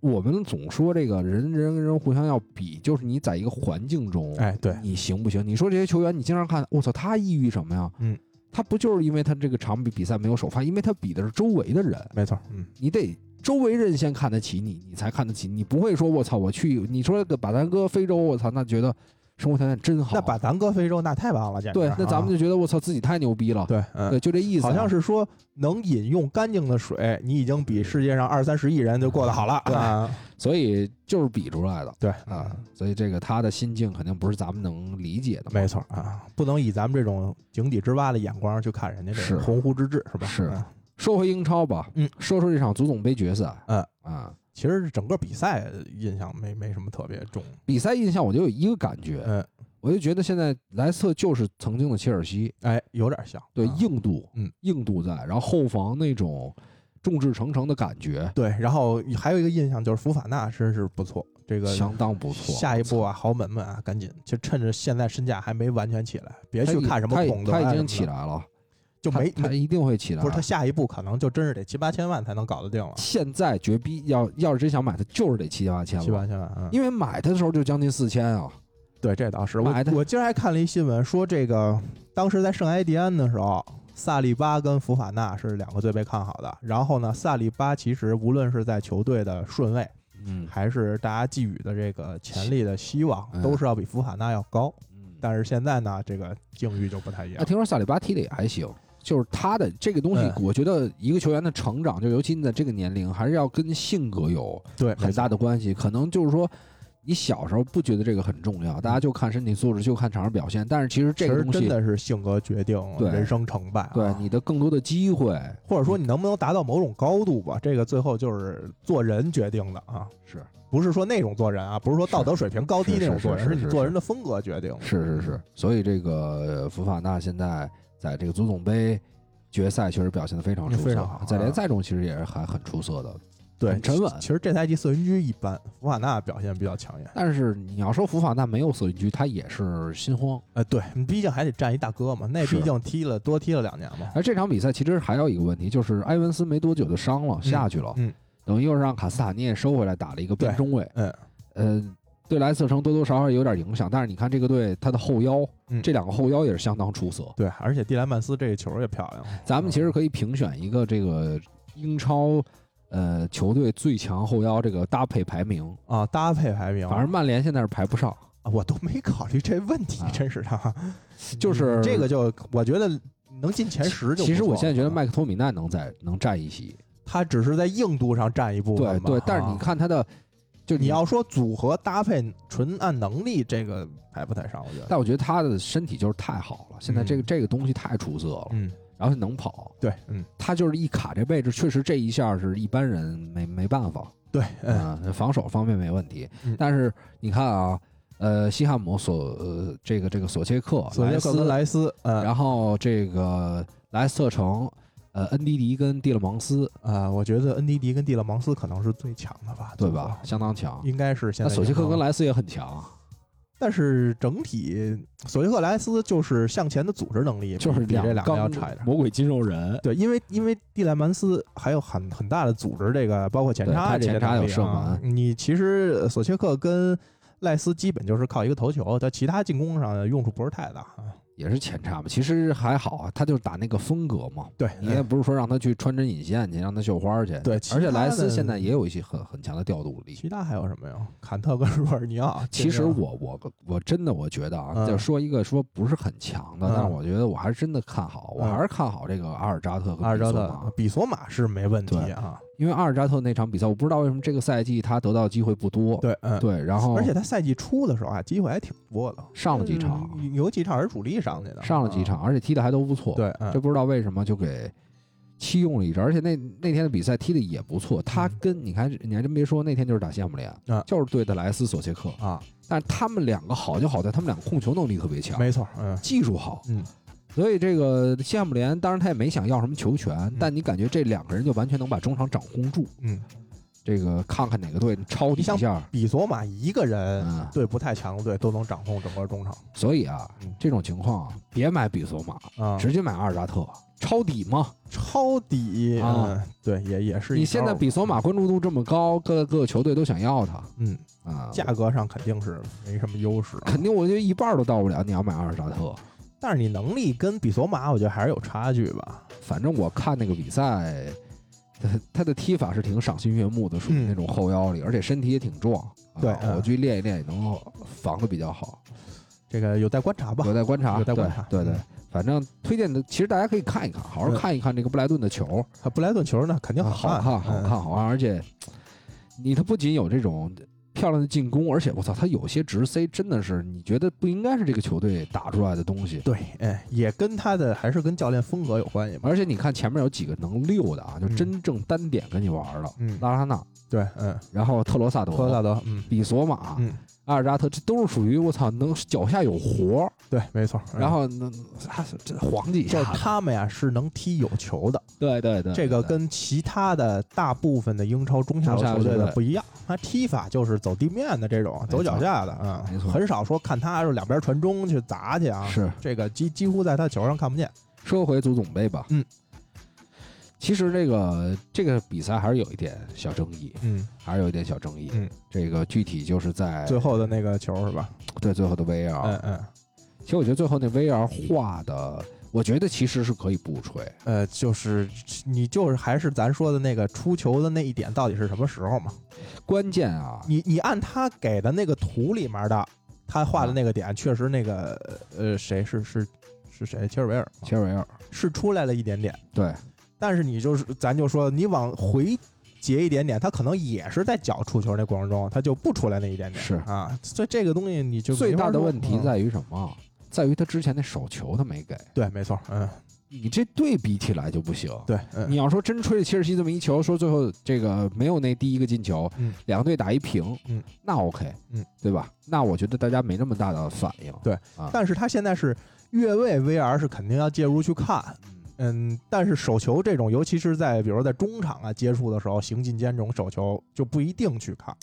S2: 我们总说这个人人跟人互相要比，就是你在一个环境中，
S3: 哎，对，
S2: 你行不行？你说这些球员，你经常看，我操，他抑郁什么呀？
S3: 嗯，
S2: 他不就是因为他这个场比比赛没有首发，因为他比的是周围的人，
S3: 没错，嗯，
S2: 你得周围人先看得起你，你才看得起你，不会说我操，我去，你说的把咱搁非洲，我操，那觉得生活条件真好，
S3: 那把咱搁非洲那太棒了，简直。
S2: 对，那咱们
S3: 啊。
S2: 就觉得我操自己太牛逼了，
S3: 对，嗯。
S2: 对，，就这意思啊，
S3: 好像是说能饮用干净的水，你已经比世界上二三十亿人就过得好了，
S2: 对
S3: 啊，
S2: 所以就是比出来的。
S3: 对
S2: 啊，所以这个他的心境肯定不是咱们能理解的。
S3: 没错啊，不能以咱们这种井底之蛙的眼光去看人家这
S2: 是。
S3: 个鸿鹄之志，是吧？
S2: 是。
S3: 嗯。
S2: 说回英超吧，
S3: 嗯，
S2: 说说这场足总杯决赛，
S3: 嗯。
S2: 啊，
S3: 其实整个比赛印象没没什么特别重，
S2: 比赛印象我就有一个感觉，
S3: 嗯，
S2: 我就觉得现在莱斯特就是曾经的切尔西，
S3: 哎，有点像，
S2: 对
S3: 啊
S2: 硬度，
S3: 嗯，
S2: 硬度在，然后后防那种众志成城的感觉
S3: 对，然后还有一个印象就是福法纳真是不错，这个
S2: 相当不错。
S3: 下一步啊，豪门们啊，赶紧就趁着现在身价还没完全起来，别去看什么
S2: 他已
S3: 孔德啊
S2: 他已经起来了，
S3: 就没没
S2: 他他一定会起来。
S3: 不是他下一步可能就真是得七八千万才能搞得定了，
S2: 现在绝逼要要是真想买他，就是得七八千了，
S3: 七八千万，嗯，
S2: 因为买他的时候就将近四千啊。
S3: 对，这倒是。我我今儿还看了一新闻，说这个当时在圣埃蒂安的时候，萨利巴跟福法纳是两个最被看好的。然后呢，萨利巴其实无论是在球队的顺位，
S2: 嗯
S3: 还是大家寄予的这个潜力的希望，
S2: 嗯
S3: 都是要比福法纳要高。
S2: 嗯，
S3: 但是现在呢，这个境遇就不太一
S2: 那
S3: 样。
S2: 听说萨里巴踢的也还行，就是他的这个东西
S3: 嗯，
S2: 我觉得一个球员的成长，就尤其你在这个年龄，还是要跟性格有
S3: 对，
S2: 很大的关系。可能就是说，你小时候不觉得这个很重要，大家就看身体素质，就看场上表现。但是其实这个东西，
S3: 真的是性格决定人生成败啊。
S2: 对你的更多的机会
S3: 或者说你能不能达到某种高度吧，这个最后就是做人决定的啊，
S2: 是
S3: 不是说那种做人啊，不是说道德水平高低那种做人，是你做人的风格决定的。
S2: 是是是，所以这个福法纳现在在这个足总杯决赛确实表现的非常出色，
S3: 非常好啊
S2: 在联赛中其实也是还很出色的。
S3: 对，
S2: 很沉稳
S3: 其实这赛季瑟云居一般，福法纳表现比较抢眼。
S2: 但是你要说福法纳没有瑟云居，他也是心慌。
S3: 呃，对，你毕竟还得站一大哥嘛，那
S2: 是
S3: 毕竟踢了多踢了两年嘛。
S2: 而这场比赛其实还有一个问题，就是埃文斯没多久就伤了，下去了，
S3: 嗯
S2: 等于又是让卡斯塔涅收回来打了一个边
S3: 对
S2: 中卫。
S3: 嗯，
S2: 呃，对莱斯特城多多少少有点影响，但是你看这个队，他的后腰，
S3: 嗯
S2: 这两个后腰也是相当出色。
S3: 对，而且蒂莱曼斯这个球也漂亮。
S2: 咱们其实可以评选一个这个英超呃球队最强后腰这个搭配排名，
S3: 啊，搭配排名，
S2: 反正曼联现在是排不上，
S3: 啊我都没考虑这问题
S2: 啊，
S3: 真是的。
S2: 就是
S3: 这个就我觉得能进前十就。
S2: 其实我现在觉得
S3: 啊
S2: 麦克托米奈能在能占一席，
S3: 他只是在硬度上占一部分
S2: 对对，但是你
S3: 啊
S2: 看他的，就
S3: 你要说组合搭配纯按能力，这个还不太上，我觉得。
S2: 但我觉得他的身体就是太好了，现在这个
S3: 嗯。
S2: 这个东西太出色了，
S3: 嗯，
S2: 然后他能跑，
S3: 对，嗯，
S2: 他就是一卡这位置，确实这一下是一般人没没办法，
S3: 对，嗯，
S2: 啊，防守方面没问题。
S3: 嗯，
S2: 但是你看啊，呃，西汉姆索呃这个这个索切克、
S3: 索切克跟
S2: 莱
S3: 莱斯，嗯，
S2: 然后这个莱斯特城，呃，恩迪迪跟蒂勒芒斯，
S3: 啊，我觉得恩迪迪跟蒂勒芒斯可能是最强的吧，
S2: 对吧？相当强。
S3: 应该是现
S2: 那
S3: 在。
S2: 索切克跟，莱斯也很强，
S3: 但是整体索切克莱斯就是向前的组织能力
S2: 就是
S3: 比这两个要差一点。
S2: 魔鬼肌肉人。
S3: 对，因为因为蒂莱曼斯还有很很大的组织，这个包括前
S2: 对他
S3: 插这些
S2: 前插有射
S3: 能力啊
S2: 门
S3: 你其实索切克跟赖斯基本就是靠一个头球，他其他进攻上的用处不是太大啊。
S2: 也是前插嘛，其实还好啊，他就是打那个风格嘛。
S3: 对，
S2: 你也不是说让他去穿针引线去，让他绣花去。
S3: 对
S2: 而且莱斯现在也有一些很很强的调度力。
S3: 其他还有什么呀？坎特跟若尔尼奥。
S2: 其实我我我真的我觉得啊，
S3: 嗯
S2: 就说一个说不是很强的，
S3: 嗯
S2: 但是我觉得我还是真的看好，我
S3: 嗯
S2: 还是看好这个阿尔扎特和
S3: 阿尔扎特
S2: 比索马
S3: 是没问题啊。
S2: 因为阿尔扎特那场比赛，我不知道为什么这个赛季他得到机会不多，
S3: 对，嗯，
S2: 对，然后
S3: 而且他赛季初的时候啊，机会还挺多的，
S2: 上了几场，
S3: 嗯有几场是主力上去的，
S2: 上了几场，
S3: 啊。
S2: 而且踢的还都不错，
S3: 对，嗯。
S2: 这不知道为什么就给弃用了一阵，而且那那天的比赛踢的也不错，他
S3: 嗯。
S2: 跟你看你还真别说，那天就是打西汉姆联，
S3: 啊
S2: 就是对的莱斯索切克，
S3: 啊，
S2: 但是他们两个好就好在他们两个控球能力特别强，
S3: 没错，嗯。
S2: 技术好，
S3: 嗯，
S2: 所以这个西汉姆联当然他也没想要什么球权，但你感觉这两个人就完全能把中场掌控住。
S3: 嗯，
S2: 这个看看哪个队抄底一下，
S3: 比索马一个人
S2: 嗯，
S3: 对不太强的队都能掌控整个中场。
S2: 所以啊
S3: 嗯，
S2: 这种情况啊别买比索马，
S3: 啊，
S2: 直接买阿尔扎特，抄底嘛。
S3: 抄底
S2: 啊。
S3: 嗯，对，也也是一
S2: 你现在比索马关注度这么高，各各个球队都想要他。
S3: 嗯，
S2: 啊，
S3: 价格上肯定是没什么优势，
S2: 肯定我觉得一半都到不了。你要买阿尔扎特，
S3: 但是你能力跟比索马，我觉得还是有差距吧。
S2: 反正我看那个比赛。他他的踢法是挺赏心悦目的，属于
S3: 嗯
S2: 那种后腰里，而且身体也挺壮。啊
S3: 对嗯
S2: 我去练一练也能防的比较好。
S3: 这个有待观察吧
S2: 有。待观察，
S3: 有待观察
S2: 对对反正推荐的，其实大家可以看一看，好好
S3: 嗯
S2: 看一看这个布莱顿的球，
S3: 他布莱顿球呢，肯定
S2: 啊
S3: 好
S2: 好看，好
S3: 嗯
S2: 看，好看，而且你他不仅有这种漂亮的进攻，而且我操，他有些直塞真的是你觉得不应该是这个球队打出来的东西。
S3: 对，哎，也跟他的还是跟教练风格有关系吧。
S2: 而且你看前面有几个能溜的啊，就
S3: 嗯
S2: 真正单点跟你玩的，
S3: 嗯，
S2: 拉拉纳，
S3: 对，嗯，
S2: 然后特罗萨德、
S3: 特罗萨德，嗯
S2: 比索马、
S3: 嗯，
S2: 阿尔扎特，这都是属于我操能脚下有活儿，
S3: 对，没错。嗯
S2: 然后能他这皇帝
S3: 就是，他们呀是能踢有球的，
S2: 对对对，
S3: 这个跟其他的大部分的英超中下游
S2: 中下游
S3: 球队的不一样。他踢法就是走地面的这种，走脚下的啊，
S2: 没错
S3: 很少说看他是两边传中去砸去啊。
S2: 是
S3: 这个几几乎在他球上看不见。
S2: 说回足总杯吧，
S3: 嗯，
S2: 其实这个这个比赛还是有一点小争议，
S3: 嗯，
S2: 还是有一点小争议。
S3: 嗯，
S2: 这个具体就是在
S3: 最后的那个球是吧？
S2: 对最后的 VR，、
S3: 嗯嗯，
S2: 其实我觉得最后那 VR 画的，我觉得其实是可以不吹。
S3: 呃，就是你就是还是咱说的那个出球的那一点到底是什么时候嘛？
S2: 关键啊，
S3: 你你按他给的那个图里面的，他画的那个点，确实那个呃谁是是是谁？切尔维尔
S2: 切尔维尔
S3: 是出来了一点点，
S2: 对
S3: 但是你就是咱就说你往回截一点点，他可能也是在脚触球那过程中，他就不出来那一点点。
S2: 是
S3: 啊，所以这个东西你就
S2: 最大的问题
S3: 嗯
S2: 在于什么？在于他之前那手球他没给，
S3: 对，没错，嗯，
S2: 你这对比起来就不行。
S3: 对，嗯
S2: 你要说真吹着切尔西这么一球，说最后这个没有那第一个进球，
S3: 嗯
S2: 两个队打一平，
S3: 嗯，
S2: 那 OK，
S3: 嗯，
S2: 对吧？那我觉得大家没那么大的反应。
S3: 对
S2: 啊，
S3: 但是他现在是越位 VR 是肯定要介入去看，嗯，但是手球这种，尤其是在比如说在中场啊接触的时候，行进间这种手球就不一定去看。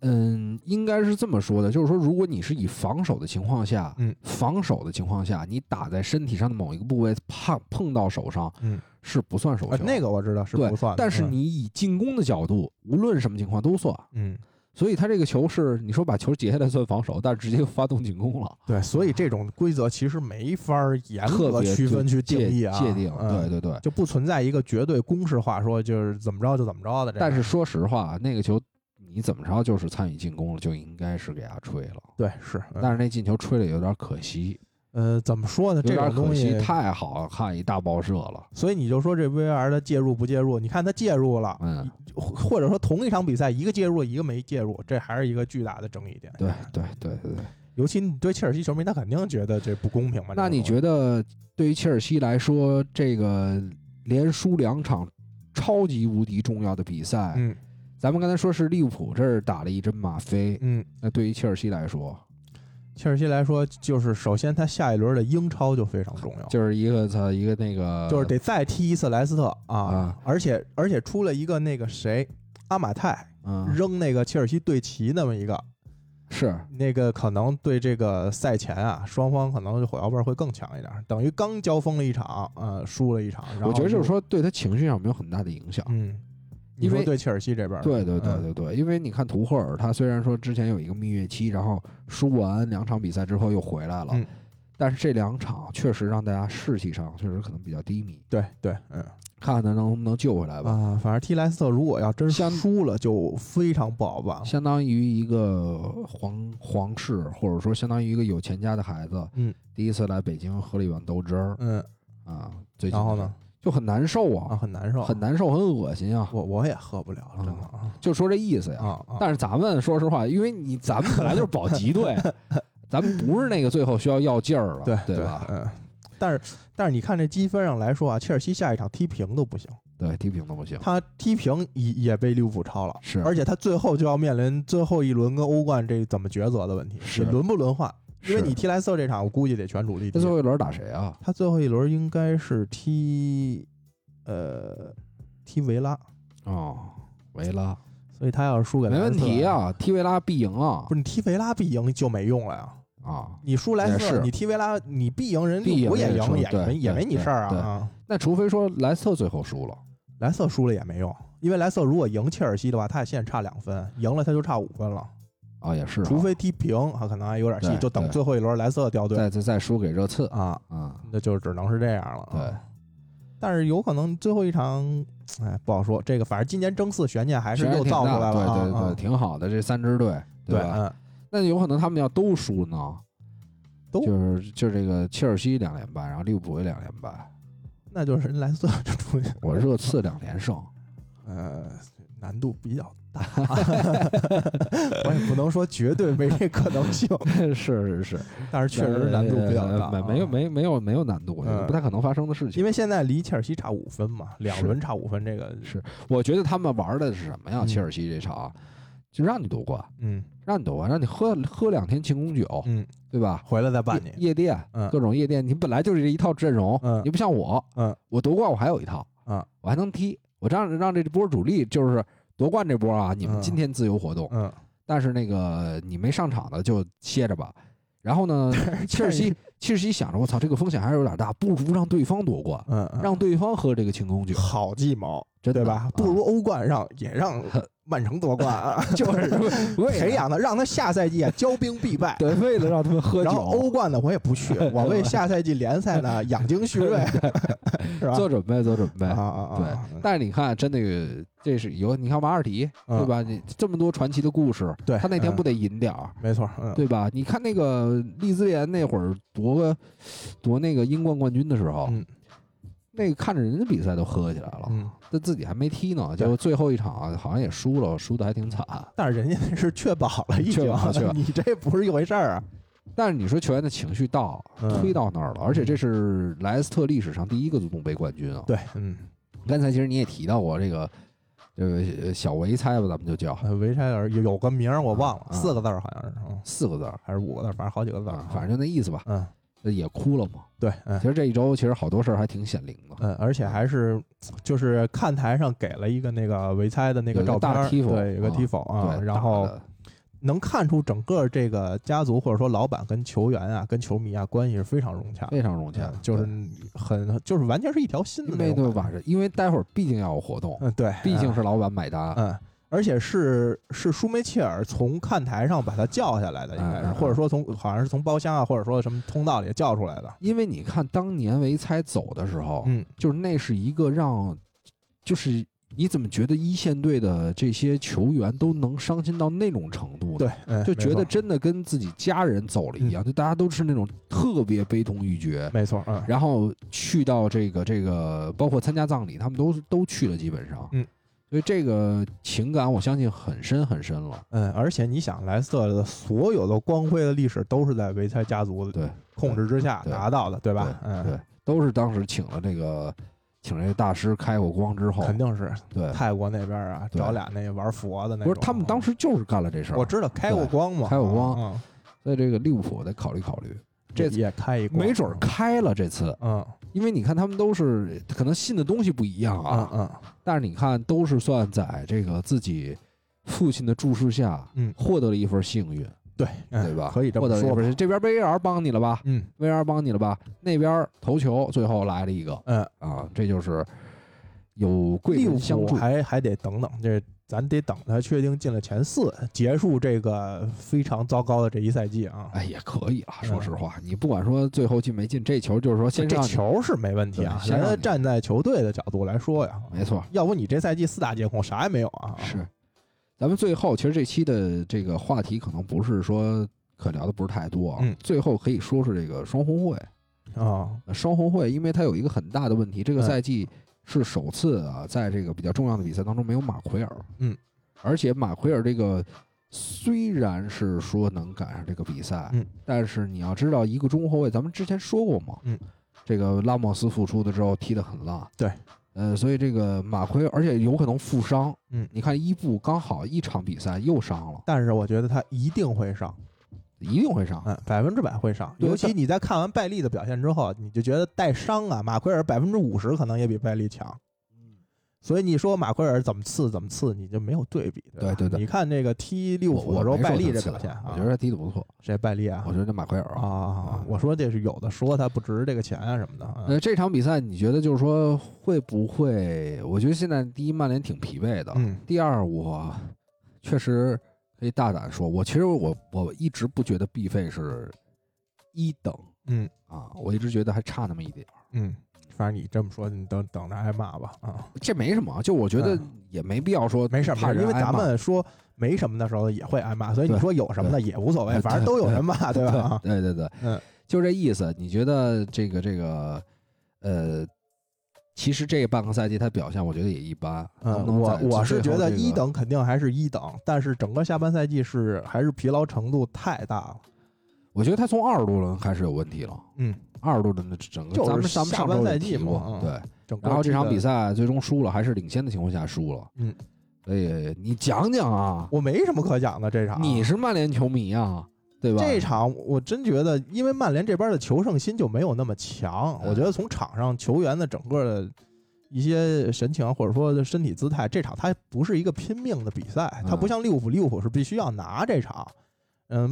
S2: 嗯，应该是这么说的，就是说，如果你是以防守的情况下，
S3: 嗯，
S2: 防守的情况下，你打在身体上的某一个部位碰碰到手上，
S3: 嗯，
S2: 是不算手球。
S3: 呃，那个我知道是不算的，
S2: 但是
S3: 嗯
S2: 你以进攻的角度，无论什么情况都算。
S3: 嗯，
S2: 所以他这个球是你说把球截下来算防守，但是直接发动进攻了，
S3: 对，所以这种规则其实没法儿严格区分去定
S2: 界
S3: 义啊，
S2: 界定。
S3: 嗯
S2: 对对对。
S3: 就不存在一个绝对公式化，说就是怎么着就怎么着的这。
S2: 但是说实话，那个球你怎么着就是参与进攻了，就应该是给他吹了。
S3: 对是，嗯
S2: 但是那进球吹了有点可惜，
S3: 呃，怎么说呢？这种东西，
S2: 太好看一大报社了。
S3: 所以你就说这 VR 的介入不介入？你看他介入了，
S2: 嗯，
S3: 或者说同一场比赛一个介入一个没介入，这还是一个巨大的争议点。
S2: 对对对对对。
S3: 尤其你对切尔西球迷，他肯定觉得这不公平嘛。
S2: 那你觉
S3: 得？
S2: 得对于切尔西来说，这个连输两场超级无敌重要的比赛，
S3: 嗯
S2: 咱们刚才说是利物浦这儿打了一针吗啡，
S3: 嗯，
S2: 那对于切尔西来说，
S3: 切尔西来说，就是首先他下一轮的英超就非常重要，
S2: 就是一个他一个那个，
S3: 就是得再踢一次莱斯特啊，
S2: 啊
S3: 而且而且出了一个那个谁，阿马泰
S2: 嗯
S3: 扔那个切尔西队旗那么一个，
S2: 是
S3: 那个可能对这个赛前啊，双方可能火药味儿会更强一点，等于刚交锋了一场，呃，输了一场，然后
S2: 我觉得就是，说对他情绪上没有很大的影响。
S3: 嗯，你说对切尔西这边儿，
S2: 对对对
S3: 嗯
S2: 对对，因为你看图赫尔，他虽然说之前有一个蜜月期，然后输完两场比赛之后又回来了，
S3: 嗯
S2: 但是这两场确实让大家士气上确实可能比较低迷，
S3: 对对，嗯
S2: 看看他能不能救回来吧。
S3: 啊，反正踢莱斯特如果要真
S2: 像
S3: 输了，就非常不好办。
S2: 相当于一个皇皇室，或者说相当于一个有钱家的孩子，
S3: 嗯
S2: 第一次来北京喝了一碗豆汁儿
S3: 嗯，
S2: 啊，最近
S3: 然后呢？
S2: 就很难受
S3: 啊，
S2: 啊，
S3: 很难受，
S2: 很难受，很恶心啊，
S3: 我我也喝不了，真的啊
S2: 就说这意思呀。
S3: 啊啊！
S2: 但是咱们说实话，因为你咱们本来就是保级队，咱们不是那个最后需要要劲儿了，
S3: 对
S2: 对吧？
S3: 嗯，但是但是你看这积分上来说啊，切尔西下一场踢平都不行，
S2: 对，踢平都不行，
S3: 他踢平也也被利物浦超了，
S2: 是
S3: 而且他最后就要面临最后一轮跟欧冠这怎么抉择的问题，
S2: 是
S3: 轮不轮换？因为你踢莱斯特这场，我估计得全主力
S2: 他最。后一轮打谁啊？
S3: 他最后一轮应该是踢呃踢维拉，
S2: 哦，维拉，
S3: 所以他要是输给
S2: 没问题，啊，踢维拉必赢啊
S3: 不是你踢维拉必赢就没用了呀。
S2: 啊！
S3: 你输莱斯特，你踢维拉，你必赢人利物浦也赢，也
S2: 也
S3: 没也没你事儿啊啊！
S2: 那除非说莱斯特最后输了，
S3: 莱斯特输了也没用，因为莱斯特如果赢切尔西的话，他现在差两分，赢了他就差五分了。
S2: 啊，也是啊，
S3: 除非踢平，他可能还有点戏，就等最后一轮莱斯特掉队
S2: 再再再输给热刺
S3: 啊，
S2: 啊，
S3: 那就只能是这样了。啊
S2: 对，
S3: 但是有可能最后一场，哎，不好说。这个反正今年争四悬念还是又造出来了啊，
S2: 对对对，
S3: 啊
S2: 挺好的，这三支队，
S3: 对，
S2: 吧？
S3: 嗯，
S2: 那有可能他们要都输呢，
S3: 都
S2: 就是就是这个切尔西两连败，然后利物浦也两连败，
S3: 那就是人莱斯特就出去，
S2: 我热刺两连胜，
S3: 呃，难度比较大，我也不能说绝对没这可能性，
S2: 是是是，
S3: 但是确实难度比较大，
S2: 没没。没没有没有难度，不太可能发生的事情
S3: 因。为现在离切尔西差五分嘛，两轮差五分，这个
S2: 是，我觉得他们玩的是什么呀？
S3: 嗯
S2: 切尔西这场就让你夺冠，
S3: 嗯
S2: 让你夺冠，让你喝喝两天庆功酒，
S3: 嗯，
S2: 对吧？
S3: 回来再办
S2: 夜
S3: 你，
S2: 夜店，
S3: 嗯
S2: 各种夜店，你本来就是这一套阵容，
S3: 嗯
S2: 你不像我，
S3: 嗯，
S2: 我夺冠我还有一套，
S3: 嗯，
S2: 我还能踢，我让让这波主力就是夺冠这波啊，你们
S3: 嗯。
S2: 今天自由活动，
S3: 嗯，
S2: 但是那个你没上场的就歇着吧。然后呢，切尔西切尔西想着我操，这个风险还是有点大，不如让对方夺冠，让对方喝这个庆功酒，
S3: 好计谋，
S2: 真
S3: 对吧？
S2: 啊？
S3: 不如欧冠让也让曼城夺冠啊，
S2: 就是
S3: 培养的，让他下赛季啊骄兵必败。
S2: 对，为了让他们喝酒。
S3: 然后欧，冠呢，我也不去，我为下赛季联赛呢养精蓄锐，是吧？
S2: 做准备做准备。
S3: 啊。啊
S2: 对。
S3: 啊！，
S2: 但是你看，真的有这是有你看瓦尔迪
S3: 嗯
S2: 对吧？你这么多传奇的故事，
S3: 对嗯
S2: 他那天不得赢点儿，
S3: 没错，嗯，
S2: 对吧？你看那个利兹联那会儿夺夺那个英冠冠军的时候，
S3: 嗯
S2: 那个看着人家比赛都喝起来了，
S3: 嗯，
S2: 他自己还没踢呢，
S3: 对
S2: 就最后一场好像也输了，输的还挺惨。
S3: 但是人家那是确保了，已经 你这不是一回事儿啊。
S2: 但是你说球员的情绪到
S3: 嗯
S2: 推到那儿了，而且这是莱斯特历史上第一个足总杯冠军啊。
S3: 对，嗯，
S2: 刚才其实你也提到过，这个呃小维猜吧，咱们就叫
S3: 呃维柴尔有有个名儿我忘了，
S2: 啊
S3: 四个字儿好像是，嗯
S2: 四个字儿，
S3: 还是五个字儿，反正好几个字儿
S2: 啊，反正就那意思吧。
S3: 嗯，
S2: 也哭了嘛。
S3: 对，嗯
S2: 其实这一周其实好多事儿还挺显灵的。
S3: 嗯，而且还是就是看台上给了一个那个维猜的那
S2: 有一个
S3: 照片对，有个
S2: 啊
S3: tifo 啊，
S2: 对，
S3: 然后能看出整个这个家族或者说老板跟球员啊、跟球迷啊关系是非常融洽，
S2: 非常融洽
S3: 嗯，就是很就是完全是一条心的那种感觉
S2: 晚上，因为待会儿毕竟要有活动，
S3: 嗯，对，
S2: 毕竟
S3: 嗯
S2: 是老板买单。
S3: 嗯，而且是是舒梅切尔从看台上把他叫下来的，应该是，或者说从好像是从包厢啊，或者说什么通道里叫出来的。
S2: 因为你看当年维猜走的时候，
S3: 嗯，
S2: 就是那是一个让，就是你怎么觉得一线队的这些球员都能伤心到那种程度呢？
S3: 对，嗯
S2: 就觉得真的跟自己家人走了一样，就大家都是那种特别悲痛欲绝。
S3: 没错，嗯，
S2: 然后去到这个这个，包括参加葬礼，他们都都去了，基本上，
S3: 嗯，
S2: 所以这个情感我相信很深很深了。
S3: 嗯，而且你想，莱斯特的所有的光辉的历史都是在维塞家族的
S2: 对
S3: 控制之下
S2: 对
S3: 达到的，对吧？
S2: 对
S3: 嗯，
S2: 对，都是当时请了这个请这大师开过光之后，
S3: 肯定是
S2: 对，
S3: 泰国那边啊，找俩那玩佛的那种。
S2: 不是他们当时就是干了这事儿。
S3: 我知道开过光嘛，
S2: 开过光
S3: 嗯，
S2: 所以这个利物浦得考虑考虑，这次
S3: 也开一光，
S2: 没准儿开了这次，
S3: 嗯
S2: 因为你看他们都是可能信的东西不一样啊，
S3: 嗯
S2: 但是你看都是算在这个自己父亲的注视下，
S3: 嗯
S2: 获得了一份幸运，
S3: 对嗯
S2: 对吧？
S3: 可以这么说吧
S2: 获得了一份，这边 VAR 帮你了吧
S3: 嗯
S2: ？VAR 帮你了吧？那边投球最后来了一个
S3: 嗯，
S2: 啊，这就是有贵人相助。
S3: 还还得等等，这咱得等他确定进了前四，结束这个非常糟糕的这一赛季啊。
S2: 哎，也可以了。说
S3: 嗯
S2: 实话，你不管说最后进没进，这球就是说先
S3: 这球是没问题啊，
S2: 对先让你
S3: 咱站在球队的角度来说呀，
S2: 没错，
S3: 要不你这赛季四大皆空，啥也没有啊。
S2: 是，咱们最后其实这期的这个话题可能不是说可聊的不是太多啊，
S3: 嗯。
S2: 最后可以说说这个双红会。
S3: 啊，
S2: 呃双红会，因为它有一个很大的问题，这个
S3: 嗯。
S2: 赛季是首次啊，在这个比较重要的比赛当中没有马奎尔。
S3: 嗯，
S2: 而且马奎尔这个虽然是说能赶上这个比赛，
S3: 嗯，
S2: 但是你要知道，一个中后卫，咱们之前说过嘛，
S3: 嗯，
S2: 这个拉莫斯复出的时候踢得很烂，
S3: 对，
S2: 呃，所以这个马奎尔，而且有可能负伤，
S3: 嗯
S2: 你看伊布刚好一场比赛又伤了，
S3: 但是我觉得他一定会上，
S2: 一定会上。
S3: 嗯，百分之百会上。尤其你在看完拜利的表现之后，你就觉得带伤啊，马奎尔百分之五十可能也比拜利强。所以你说马奎尔怎么次怎么次，你就没有对比。吧
S2: 对对对
S3: 你看那个踢利物
S2: 我我
S3: 浦的时候，
S2: 没说
S3: 拜利这表现，啊
S2: 我觉得他踢的不错，
S3: 谁拜利啊
S2: 我？觉得马奎尔
S3: 啊！我说这是有的说他不值这个钱啊什么的。啊
S2: 呃，这场比赛你觉得就是说会不会？我觉得现在第一曼联挺疲惫的，
S3: 嗯
S2: 第二我确实可以大胆说，我其实我我一直不觉得 B 费是一等
S3: 嗯
S2: 啊，我一直觉得还差那么一点儿。
S3: 嗯，反正你这么说，你等等着挨骂吧啊！
S2: 这没什么，就我觉得
S3: 嗯
S2: 也没必要说
S3: 没事因为咱们说没什么的时候也会挨骂，所以你说有什么的也无所谓，反正都有人骂，对吧？啊
S2: 对对对，
S3: 嗯，
S2: 就这意思。你觉得这个这个呃，其实这半个赛季他表现，我觉得也一般。
S3: 嗯，我我是觉得一等肯定还是一等，但是整个下半赛季是还是疲劳程度太大了。
S2: 我觉得他从二十多轮开始有问题了。
S3: 嗯，
S2: 二十多轮的整个，
S3: 就是
S2: 咱们咱们上
S3: 半赛季嘛
S2: 对。然后这场比
S3: 赛，
S2: 最终输了，还是领先的情况下输了。
S3: 嗯，
S2: 所以你讲讲啊，
S3: 我没什么可讲的这场。
S2: 你是曼联球迷啊，对吧？
S3: 这场我真觉得，因为曼联这边的求胜心就没有那么强。
S2: 嗯
S3: 我觉得从场上球员的整个的一些神情啊或者说身体姿态，这场他不是一个拼命的比赛，他
S2: 嗯
S3: 不像利物浦，利物浦是必须要拿这场。嗯，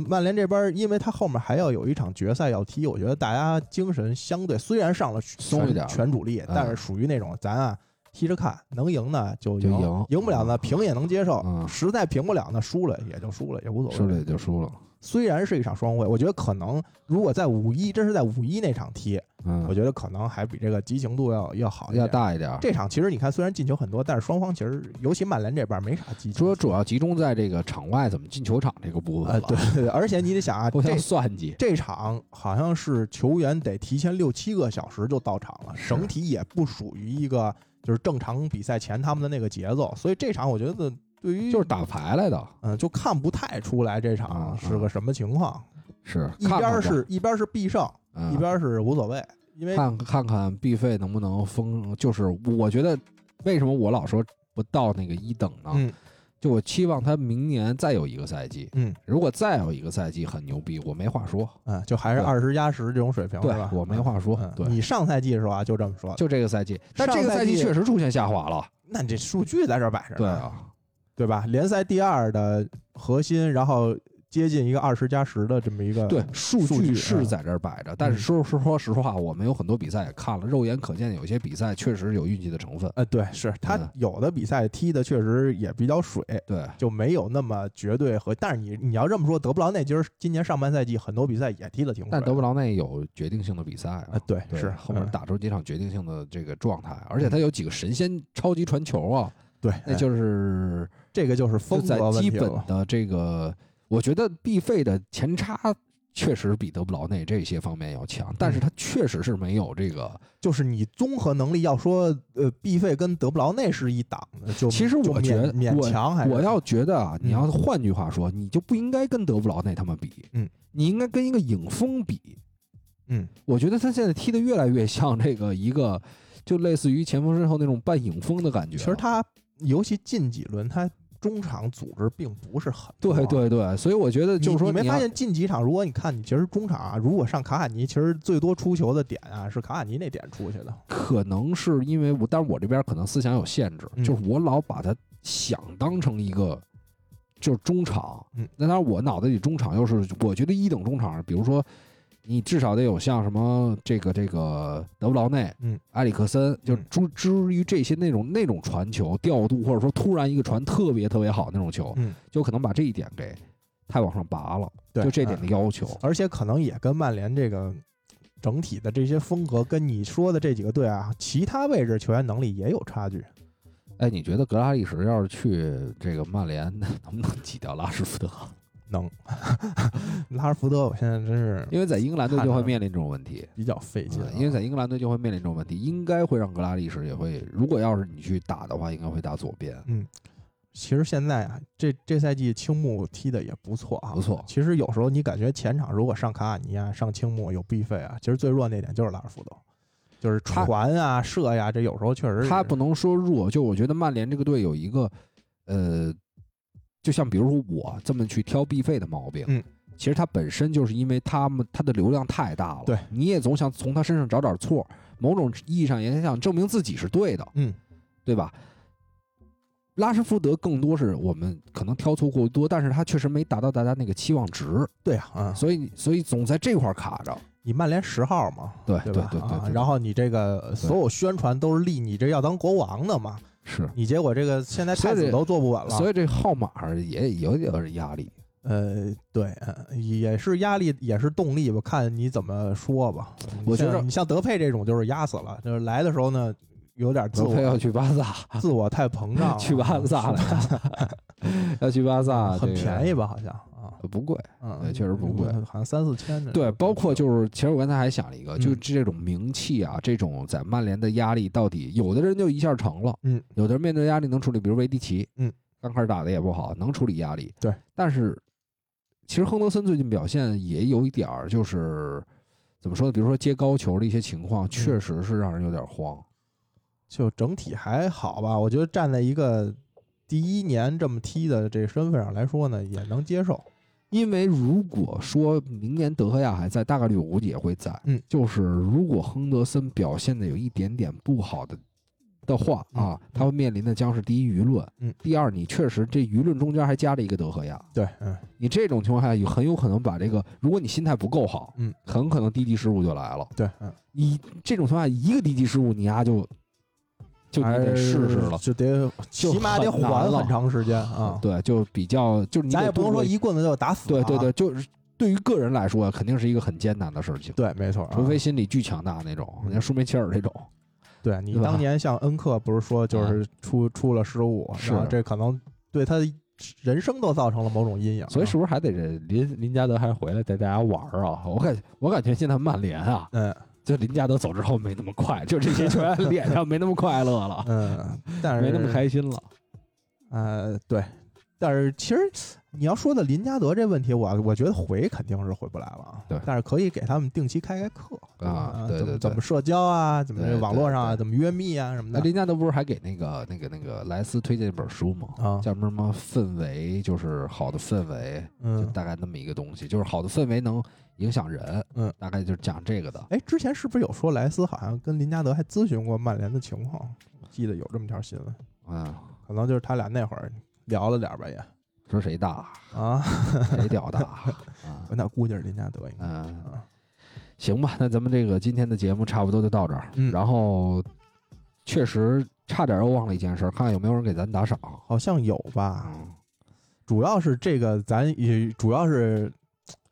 S3: 曼联这边，因为他后面还要有一场决赛要踢，我觉得大家精神相对虽然上了全
S2: 松一点
S3: 全主力，
S2: 嗯
S3: 但是属于那种咱啊踢着看，能赢呢就赢，
S2: 就赢
S3: 赢不了呢平也能接受，
S2: 嗯
S3: 实在平不了呢输了也就输了，也无所谓。
S2: 输了也就输了。
S3: 虽然是一场双会，我觉得可能如果在五一，真是在五一那场踢，
S2: 嗯，
S3: 我觉得可能还比这个激情度要要好一
S2: 要。大一点儿。
S3: 这场其实你看，虽然进球很多，但是双方其实尤其曼联这边没啥激情。
S2: 说主要集中在这个场外怎么进球场这个部分
S3: 呃，
S2: 了，
S3: 对对对，而且你得想啊，这
S2: 算计。
S3: 这场好像是球员得提前六七个小时就到场了，整体也不属于一个就是正常比赛前他们的那个节奏，所以这场我觉得对于
S2: 就是打牌来的，
S3: 嗯，就看不太出来这场
S2: 啊
S3: 是个什么情况。
S2: 是
S3: 一边是一边是必胜，
S2: 嗯
S3: 一边是无所谓，因为
S2: 看看看必费能不能封，就是我觉得为什么我老说不到那个一等呢？
S3: 嗯
S2: 就我期望他明年再有一个赛季，
S3: 嗯
S2: 如果再有一个赛季很牛逼，我没话说。
S3: 嗯，就还是
S2: 对
S3: 二十加十这种水平
S2: 对
S3: 是吧？
S2: 我没话说
S3: 嗯
S2: 对
S3: 你上赛季是吧？就这么说，
S2: 就这个赛季，但这个
S3: 赛季
S2: 赛季确实出现下滑了。
S3: 那你这数据在这儿摆着呢，
S2: 对啊，
S3: 对吧？联赛第二的核心，然后接近一个二十加十的这么一个
S2: 对，数
S3: 数据
S2: 是在这儿摆着，但是说说说实话，我们有很多比赛也看了，肉眼可见有些比赛确实有运气的成分。
S3: 呃，对，是他
S2: 嗯
S3: 有的比赛踢的确实也比较水，
S2: 对，
S3: 就没有那么绝对和。但是你你要这么说，德布劳内今儿今年上半赛季很多比赛也踢的挺水，
S2: 但德布劳内有决定性的比赛
S3: 啊
S2: 啊，，
S3: 对，
S2: 对
S3: 是
S2: 后面
S3: 嗯
S2: 打出几场决定性的这个状态，而且他有几个神仙超级传球啊，
S3: 对，
S2: 那
S3: 哎
S2: 就是
S3: 这个就是风
S2: 在基
S3: 格问题了。
S2: 本的这个，我觉得必费的前插确实比德布劳内这些方面要强，但
S3: 嗯
S2: 是他确实是没有这个。
S3: 就是你综合能力要说，呃，毕费跟德布劳内是一档的，就
S2: 其实我觉得
S3: 勉强还是
S2: 我要觉得啊，
S3: 嗯
S2: 你要换句话说，你就不应该跟德布劳内他们比，
S3: 嗯，
S2: 你应该跟一个影锋比。
S3: 嗯
S2: 我觉得他现在踢的越来越像这个一个，就类似于前锋身后那种半影锋的感觉。
S3: 其实他尤其近几轮他中场组织并不是很多
S2: 对对对，所以我觉得就是说要
S3: 你没发现近几场，如果你看你其实中场啊，如果上卡卡尼，其实最多出球的点啊是卡卡尼那点出去的。
S2: 可能是因为我，但是我这边可能思想有限制，
S3: 嗯
S2: 就是我老把他想当成一个就是中场，
S3: 嗯，
S2: 那当然我脑子里中场又是我觉得一等中场，比如说你至少得有像什么这个这个德布劳内，
S3: 嗯，
S2: 埃里克森，就
S3: 嗯
S2: 诸至于这些那种那种传球调度，或者说突然一个传特别特别好那种球，
S3: 嗯，
S2: 就可能把这一点给太往上拔了，
S3: 对，
S2: 就这点的
S3: 嗯
S2: 要求。
S3: 而且可能也跟曼联这个整体的这些风格，跟你说的这几个队啊，其他位置球员能力也有差距。
S2: 哎，你觉得格拉利什要是去这个曼联，能不能挤掉拉什福德？
S3: 能，拉什福德，我现在真是
S2: 因为在英格兰队就会面临这种问题，
S3: 比较费劲啊、
S2: 嗯因为在英格兰队就会面临这种问题，应该会让格拉利什也会，如果要是你去打的话，应该会打左边。
S3: 嗯，其实现在啊，这这赛季青木踢的也不错啊，
S2: 不错
S3: 其实有时候你感觉前场如果上卡瓦尼啊，上青木有必费啊，其实最弱那点就是拉什福德，就是传啊、射呀、这有时候确实是
S2: 他不能说弱，就我觉得曼联这个队有一个，呃，就像比如说我这么去挑必费的毛病，
S3: 嗯，
S2: 其实它本身就是因为他们他的流量太大了，
S3: 对，
S2: 你也总想从他身上找点错，某种意义上也想证明自己是对的，
S3: 嗯，
S2: 对吧？拉什福德更多是我们可能挑错过多，但是他确实没达到大家那个期望值，
S3: 对啊，嗯，
S2: 所以所以总在这块儿卡着。
S3: 你曼联十号嘛，
S2: 对
S3: 对
S2: 对对，
S3: 然后你这个所有宣传都是立你这要当国王的嘛，
S2: 是，
S3: 你结果这个现在太子都坐不稳了，
S2: 所以这号码也有点压力。
S3: 呃，对，嗯也是压力，也是动力吧，看你怎么说吧。
S2: 我觉得
S3: 你像德佩这种就是压死了，就是来的时候呢，有点自
S2: 德佩要去巴萨，
S3: 自我太膨胀了，
S2: 去巴萨了
S3: 是
S2: 要去巴萨，
S3: 很便宜
S2: 吧？
S3: 吧？好像啊，
S2: 不贵。
S3: 嗯，
S2: 对确实不贵
S3: 好像三四千的。
S2: 对，包括就是，其实我刚才还想了一个，就
S3: 嗯
S2: 这种名气啊，这种在曼联的压力，到底有的人就一下成了，
S3: 嗯，
S2: 有的人面对压力能处理，比如维迪奇，
S3: 嗯，
S2: 刚开始打的也不好，能处理压力，
S3: 对。
S2: 但是其实亨德森最近表现也有一点儿，就是怎么说呢？比如说接高球的一些情
S3: 嗯
S2: 况，确实是让人有点慌。
S3: 就整体还好吧，我觉得站在一个第一年这么踢的这身份上来说呢，也能接受。
S2: 因为如果说明年德赫亚还在，大概率我估计也会在。
S3: 嗯，
S2: 就是如果亨德森表现的有一点点不好的的话
S3: 嗯。
S2: 啊，他会面临的将是第一舆论，
S3: 嗯，
S2: 第二你确实这舆论中间还加了一个德赫亚，
S3: 对，嗯，
S2: 你这种情况下有很有可能把这个，如果你心态不够好，
S3: 嗯，
S2: 很可能低级失误就来了。
S3: 对，嗯，
S2: 你这种情况下一个低级失误，你丫就就你得试试了。
S3: 就得起码得缓很长时间啊。
S2: 对，就比较就
S3: 咱也不能说一棍子就打死。
S2: 对对对，，就是对于个人来说，肯定是一个很艰难的事情。
S3: 对，没错啊。
S2: 除非心理巨强大那种，
S3: 嗯
S2: 像舒梅切尔这种，
S3: 对你当年像恩克不是说就是出出了失误，
S2: 是
S3: 然后这可能对他人生都造成了某种阴影啊。
S2: 所以是不是还得这林林加德还回来带大家玩儿啊？我感我感觉现在曼联啊，
S3: 嗯
S2: 就林加德走之后没那么快，就这些球员脸上没那么快乐了，
S3: 嗯，但是
S2: 没那么开心了。
S3: 呃，对，但是其实你要说的林加德这问题，我我觉得回肯定是回不来了啊。
S2: 对
S3: 但是可以给他们定期开开课
S2: 啊对对对
S3: 怎么怎么社交啊，怎么网络上啊，怎么约密啊什么的。
S2: 林加德不是还给那个那个那个莱斯推荐一本书吗？
S3: 啊，
S2: 叫什么什么氛围，就是好的氛围，就
S3: 嗯，
S2: 大概那么一个东西，就是好的氛围能影响人，
S3: 嗯，
S2: 大概就是讲这个的。
S3: 哎，之前是不是有说莱斯好像跟林加德还咨询过曼联的情况？记得有这么条新闻，
S2: 嗯，
S3: 可能就是他俩那会儿聊了点儿吧也
S2: 说谁大
S3: 啊，
S2: 谁屌大啊？
S3: 那估计是林加德应该。
S2: 嗯，
S3: 啊
S2: 行吧，那咱们这个今天的节目差不多就到这儿。
S3: 嗯
S2: 然后确实差点又忘了一件事儿，看看有没有人给咱打赏。
S3: 好像有吧，
S2: 嗯，
S3: 主要是这个咱也主要是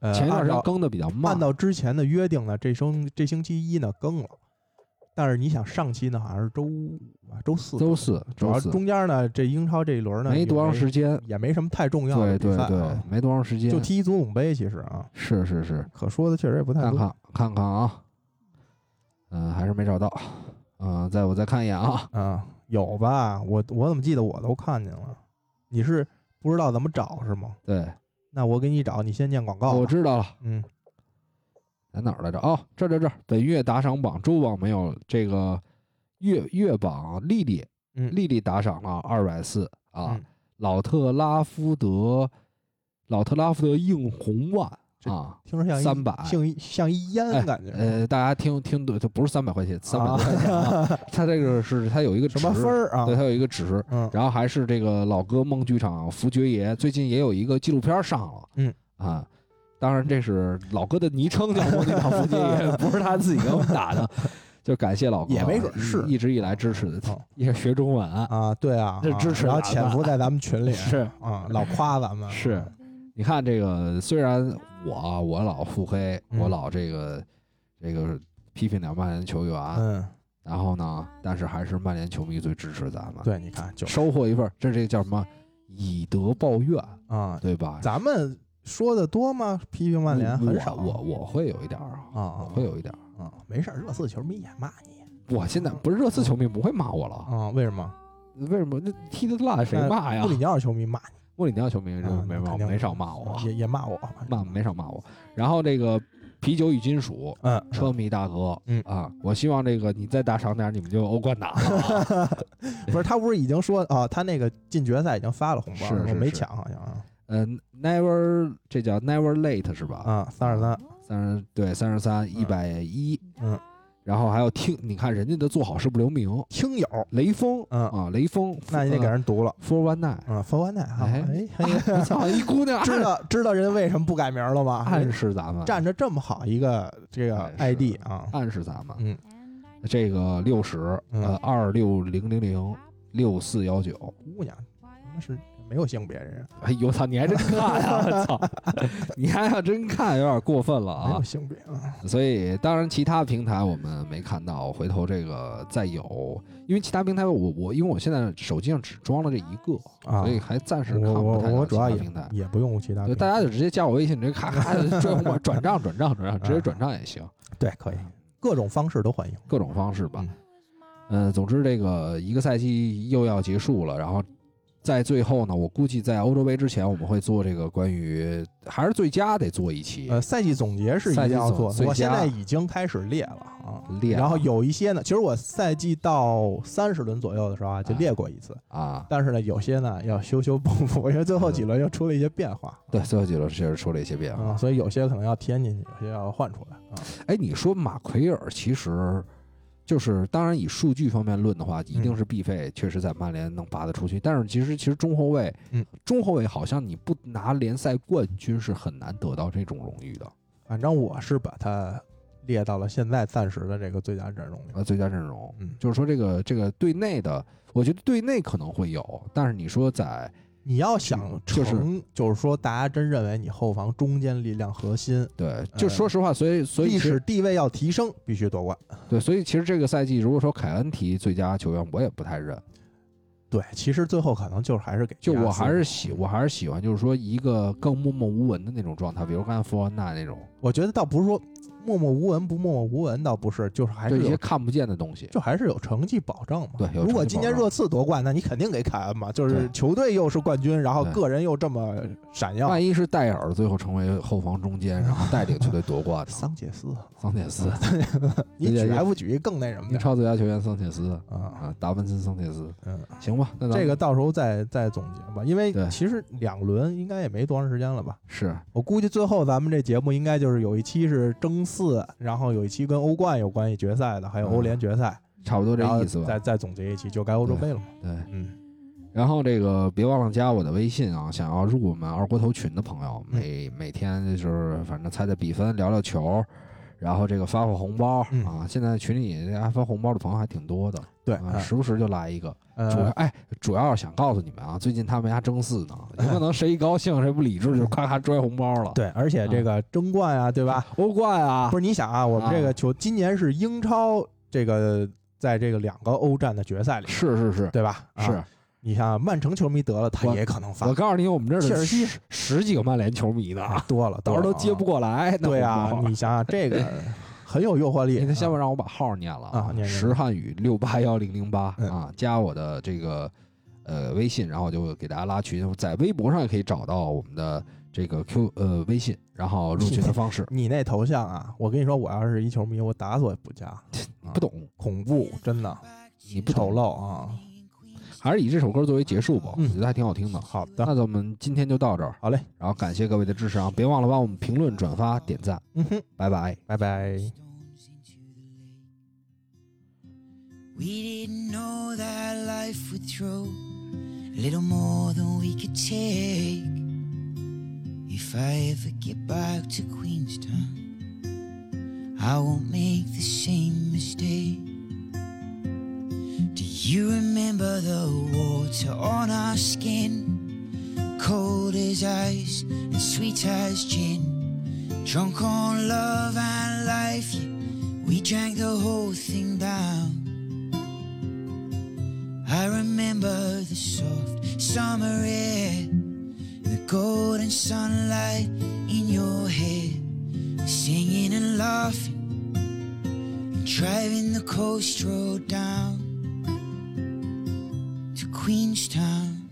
S3: 呃
S2: 前一段时间更的比较慢
S3: 按，照之前的约定呢，这星这星期一呢更了，但是你想上期呢好像是周五啊周四，
S2: 周四
S3: 主要中间呢这英超这一轮呢
S2: 没多长时间，
S3: 也没什么太重要的
S2: 对对对
S3: 比赛啊，，
S2: 没多长时间，
S3: 就踢足总杯其实啊，
S2: 是是是，
S3: 可说的确实也不太多。
S2: 看看看看啊，嗯、还是没找到，嗯、再我再看一眼啊，
S3: 啊，有吧？我我怎么记得我都看见了？你是不知道怎么找是吗？
S2: 对，
S3: 那我给你找，你先念广告。
S2: 我知道了，
S3: 嗯
S2: 在哪儿来着？哦，这这这，本月打赏榜周榜没有这个月月榜，丽丽
S3: 嗯，
S2: 丽丽打赏了二百四啊，
S3: 嗯
S2: 老特拉夫德，老特拉夫德硬红万
S3: 这
S2: 啊，
S3: 听着像一
S2: 300
S3: 像一像一烟
S2: 哎
S3: 感觉。
S2: 呃，大家听听对，它不是三百块钱，三百多块钱啊，它这个是它有一个
S3: 什么
S2: 值
S3: 分儿啊
S2: 对，？它有一个值，
S3: 嗯
S2: 然后还是这个老哥梦剧场福爵爷最近也有一个纪录片上了，
S3: 嗯
S2: 啊，当然这是老哥的昵称叫梦剧场福爵爷，不是他自己给我们打的，就感谢老哥啊，
S3: 也没准是
S2: 一一直以来支持的
S3: 哦，
S2: 也学中文
S3: 啊，对啊，啊
S2: 这支持
S3: 然后潜伏在咱们群里，
S2: 是
S3: 啊，老夸咱们，
S2: 是，你看这个，虽然我啊我老腹黑，
S3: 嗯
S2: 我老这个这个批评点曼联球员，
S3: 嗯，
S2: 然后呢，但是还是曼联球迷最支持咱们，
S3: 对，你看就
S2: 收获一份，这这个叫什么？以德报怨，
S3: 啊，
S2: 对吧？
S3: 咱们说的多吗？批评曼联很少，
S2: 我我我会有一点儿啊，
S3: 啊
S2: 我会有一点儿。
S3: 啊，没事儿，热刺球迷也骂你
S2: 我现在不是热刺球迷不会骂我了，
S3: 啊，为什么？
S2: 为什么？那踢得烂谁骂呀
S3: 布？里尼奥球迷骂你，
S2: 穆里尼奥球迷就
S3: 没
S2: 没
S3: 肯定
S2: 没少骂我，
S3: 也也骂我，
S2: 骂没少骂我。然后这个啤酒与金属
S3: 嗯，
S2: 车迷大哥，
S3: 嗯。
S2: 啊，我希望这个你再打赏点，你们就欧冠打。
S3: 不是他不是已经说啊，他那个进决赛已经发了红包，我没
S2: 是是是
S3: 抢好像。啊
S2: 嗯，never 这叫 never late 是吧？
S3: 啊，三十三，
S2: 三十对三十三一百一，
S3: 嗯，
S2: 然后还有听，你看人家的做好事不留名，
S3: 听友，
S2: 雷锋，
S3: 嗯。
S2: 啊，雷锋，
S3: 那你得给人读了
S2: ，four one nine，
S3: 嗯，冯完奈啊，
S2: 哎。操，一姑娘。
S3: 知道知道人为什么不改名了吗？
S2: 暗示咱们，
S3: 站着这么好一个这个 ID 啊，
S2: 暗示咱们，
S3: 嗯，
S2: 这个六十，
S3: 嗯。
S2: 呃，二六零零零六四幺九，
S3: 姑娘，那是没有性别人，
S2: 哎呦我操，你还真看呀！我操，你还要真看，有点过分了啊
S3: 没有！性别啊，
S2: 所以，当然其他平台我们没看到，回头这个再有，因为其他平台我我因为我现在手机上只装了这一个，
S3: 啊
S2: 所以还暂时看
S3: 我我
S2: 不太到
S3: 我主要也
S2: 其他平台。
S3: 也不用其他
S2: 对，
S3: 平台，
S2: 大家就直接加我微信，直接咔咔的 转转转账转账转账，直接转账也行，
S3: 对可以，各种方式都欢迎，
S2: 各种方式吧
S3: 嗯。
S2: 嗯，总之这个一个赛季又要结束了，然后在最后呢，我估计在欧洲杯之前，我们会做这个关于还是最佳得做一期，
S3: 呃，赛季总结是一定要做的，我现在已经开始列了啊。
S2: 列
S3: 然后有一些呢，其实我赛季到三十轮左右的时候啊，就
S2: 啊
S3: 列过一次，
S2: 啊，
S3: 但是呢，有些呢要修修补补，因为最后几轮又出了一些变化
S2: 对，最后几轮确实出了一些变化。
S3: 啊，所以有些可能要添进去，有些要换出来啊。
S2: 哎，你说马奎尔其实就是，当然以数据方面论的话，一定是必费，确实在曼联能拔得出去。但是其实其实中后卫，
S3: 嗯，
S2: 中后卫好像你不拿联赛冠军是很难得到这种荣誉的。
S3: 反正我是把它列到了现在暂时的这个最佳阵容里。
S2: 呃，最佳阵容，
S3: 嗯
S2: 就是说这个这个队内的，我觉得队内可能会有，但是你说在
S3: 你要想
S2: 就是
S3: 成，就是说大家真认为你后防中坚力量核心，
S2: 对，就说实话，所以所以
S3: 历史地位要提升，必须夺冠。
S2: 对，所以其实这个赛季，如果说凯恩提最佳球员，我也不太认。
S3: 对，其实最后可能就是还是给
S2: 就我还是喜，我还是喜欢，就是说一个更默默无闻的那种状态，比如刚才福安纳那种，
S3: 我觉得倒不是说默默无闻不默默无闻，倒不是，就是还
S2: 就是一些
S3: 有
S2: 看不见的东西。
S3: 就还是有成绩保证嘛。
S2: 对
S3: 如果今年热刺夺冠，那你肯定给凯恩嘛，就是球队又是冠军，然后个人又这么闪耀。
S2: 万一是戴尔最后成为后防中间，然后带领球队夺冠呢？
S3: 桑切斯，
S2: 桑切斯，
S3: 你举
S2: 对对
S3: 还不举一更那什么
S2: 英
S3: 的
S2: 超最佳球员桑切斯
S3: 啊？
S2: 啊，达文森桑切斯，
S3: 嗯，
S2: 行吧，那
S3: 这个到时候再再总结吧，因为其实两轮应该也没多长时间了吧。
S2: 是
S3: 我估计最后咱们这节目应该就是有一期是争四，然后有一期跟欧冠有关系决赛的，还有欧联决赛，
S2: 差不多这意思吧。
S3: 再再总结一期，就该欧洲杯了嘛。
S2: 对，
S3: 嗯，
S2: 然后这个别忘了加我的微信啊，想要入我们二锅头群的朋友，
S3: 嗯
S2: 每每天就是反正猜猜比分，聊聊球，然后这个发发红包
S3: 嗯
S2: 啊。现在群里大家发红包的朋友还挺多的
S3: 对，
S2: 时不时就来一个。主要
S3: 呃，
S2: 哎，主要是想告诉你们啊，最近他们家争四呢，有可能谁一高兴谁不理智就咔咔拽红包了。
S3: 对，而且这个争冠啊，对吧？
S2: 欧冠啊，
S3: 不是你想啊，我们这
S2: 啊
S3: 个球今年是英超这个在这个两个欧战的决赛里，
S2: 是是是
S3: 对吧？啊
S2: 是，
S3: 你像曼城球迷得了，他也可能发
S2: 我告诉你，我们这儿
S3: 切尔西
S2: 十十几个曼联球迷呢，
S3: 多了，
S2: 到时候都接不
S3: 过。
S2: 来。
S3: 对啊你想想这个很有诱惑力。
S2: 你先
S3: 啊
S2: 让我把号念了
S3: 啊
S2: 石汉语六八幺零零八
S3: 嗯
S2: 啊，加我的这个呃微信，然后就给大家拉群，在微博上也可以找到我们的这个 Q 呃微信，然后入群的方式。
S3: 你那头像啊，我跟你说，我要是一球迷，我打死我也不加，啊
S2: 不懂，
S3: 恐怖，真的
S2: 你不，
S3: 丑陋啊。
S2: 还是以这首歌作为结束吧，我
S3: 嗯
S2: 觉得还挺好听的。
S3: 好的，
S2: 那咱们今天就到这儿，
S3: 好嘞，
S2: 然后感谢各位的支持啊！别忘了帮我们评论、转发、点赞，
S3: 嗯哼，
S2: 拜拜。
S3: 拜拜。
S4: We didn't know that life would throw a little more than we could take. If I ever get back to Queenstown, I won't make the same mistake. Do you remember the water on our skin? Cold as ice and sweet as gin. Drunk on love and life, yeah, we drank the whole thing down. I remember the soft summer air, the golden sunlight in your hair, singing and laughing, and driving the coast road down to Queenstown.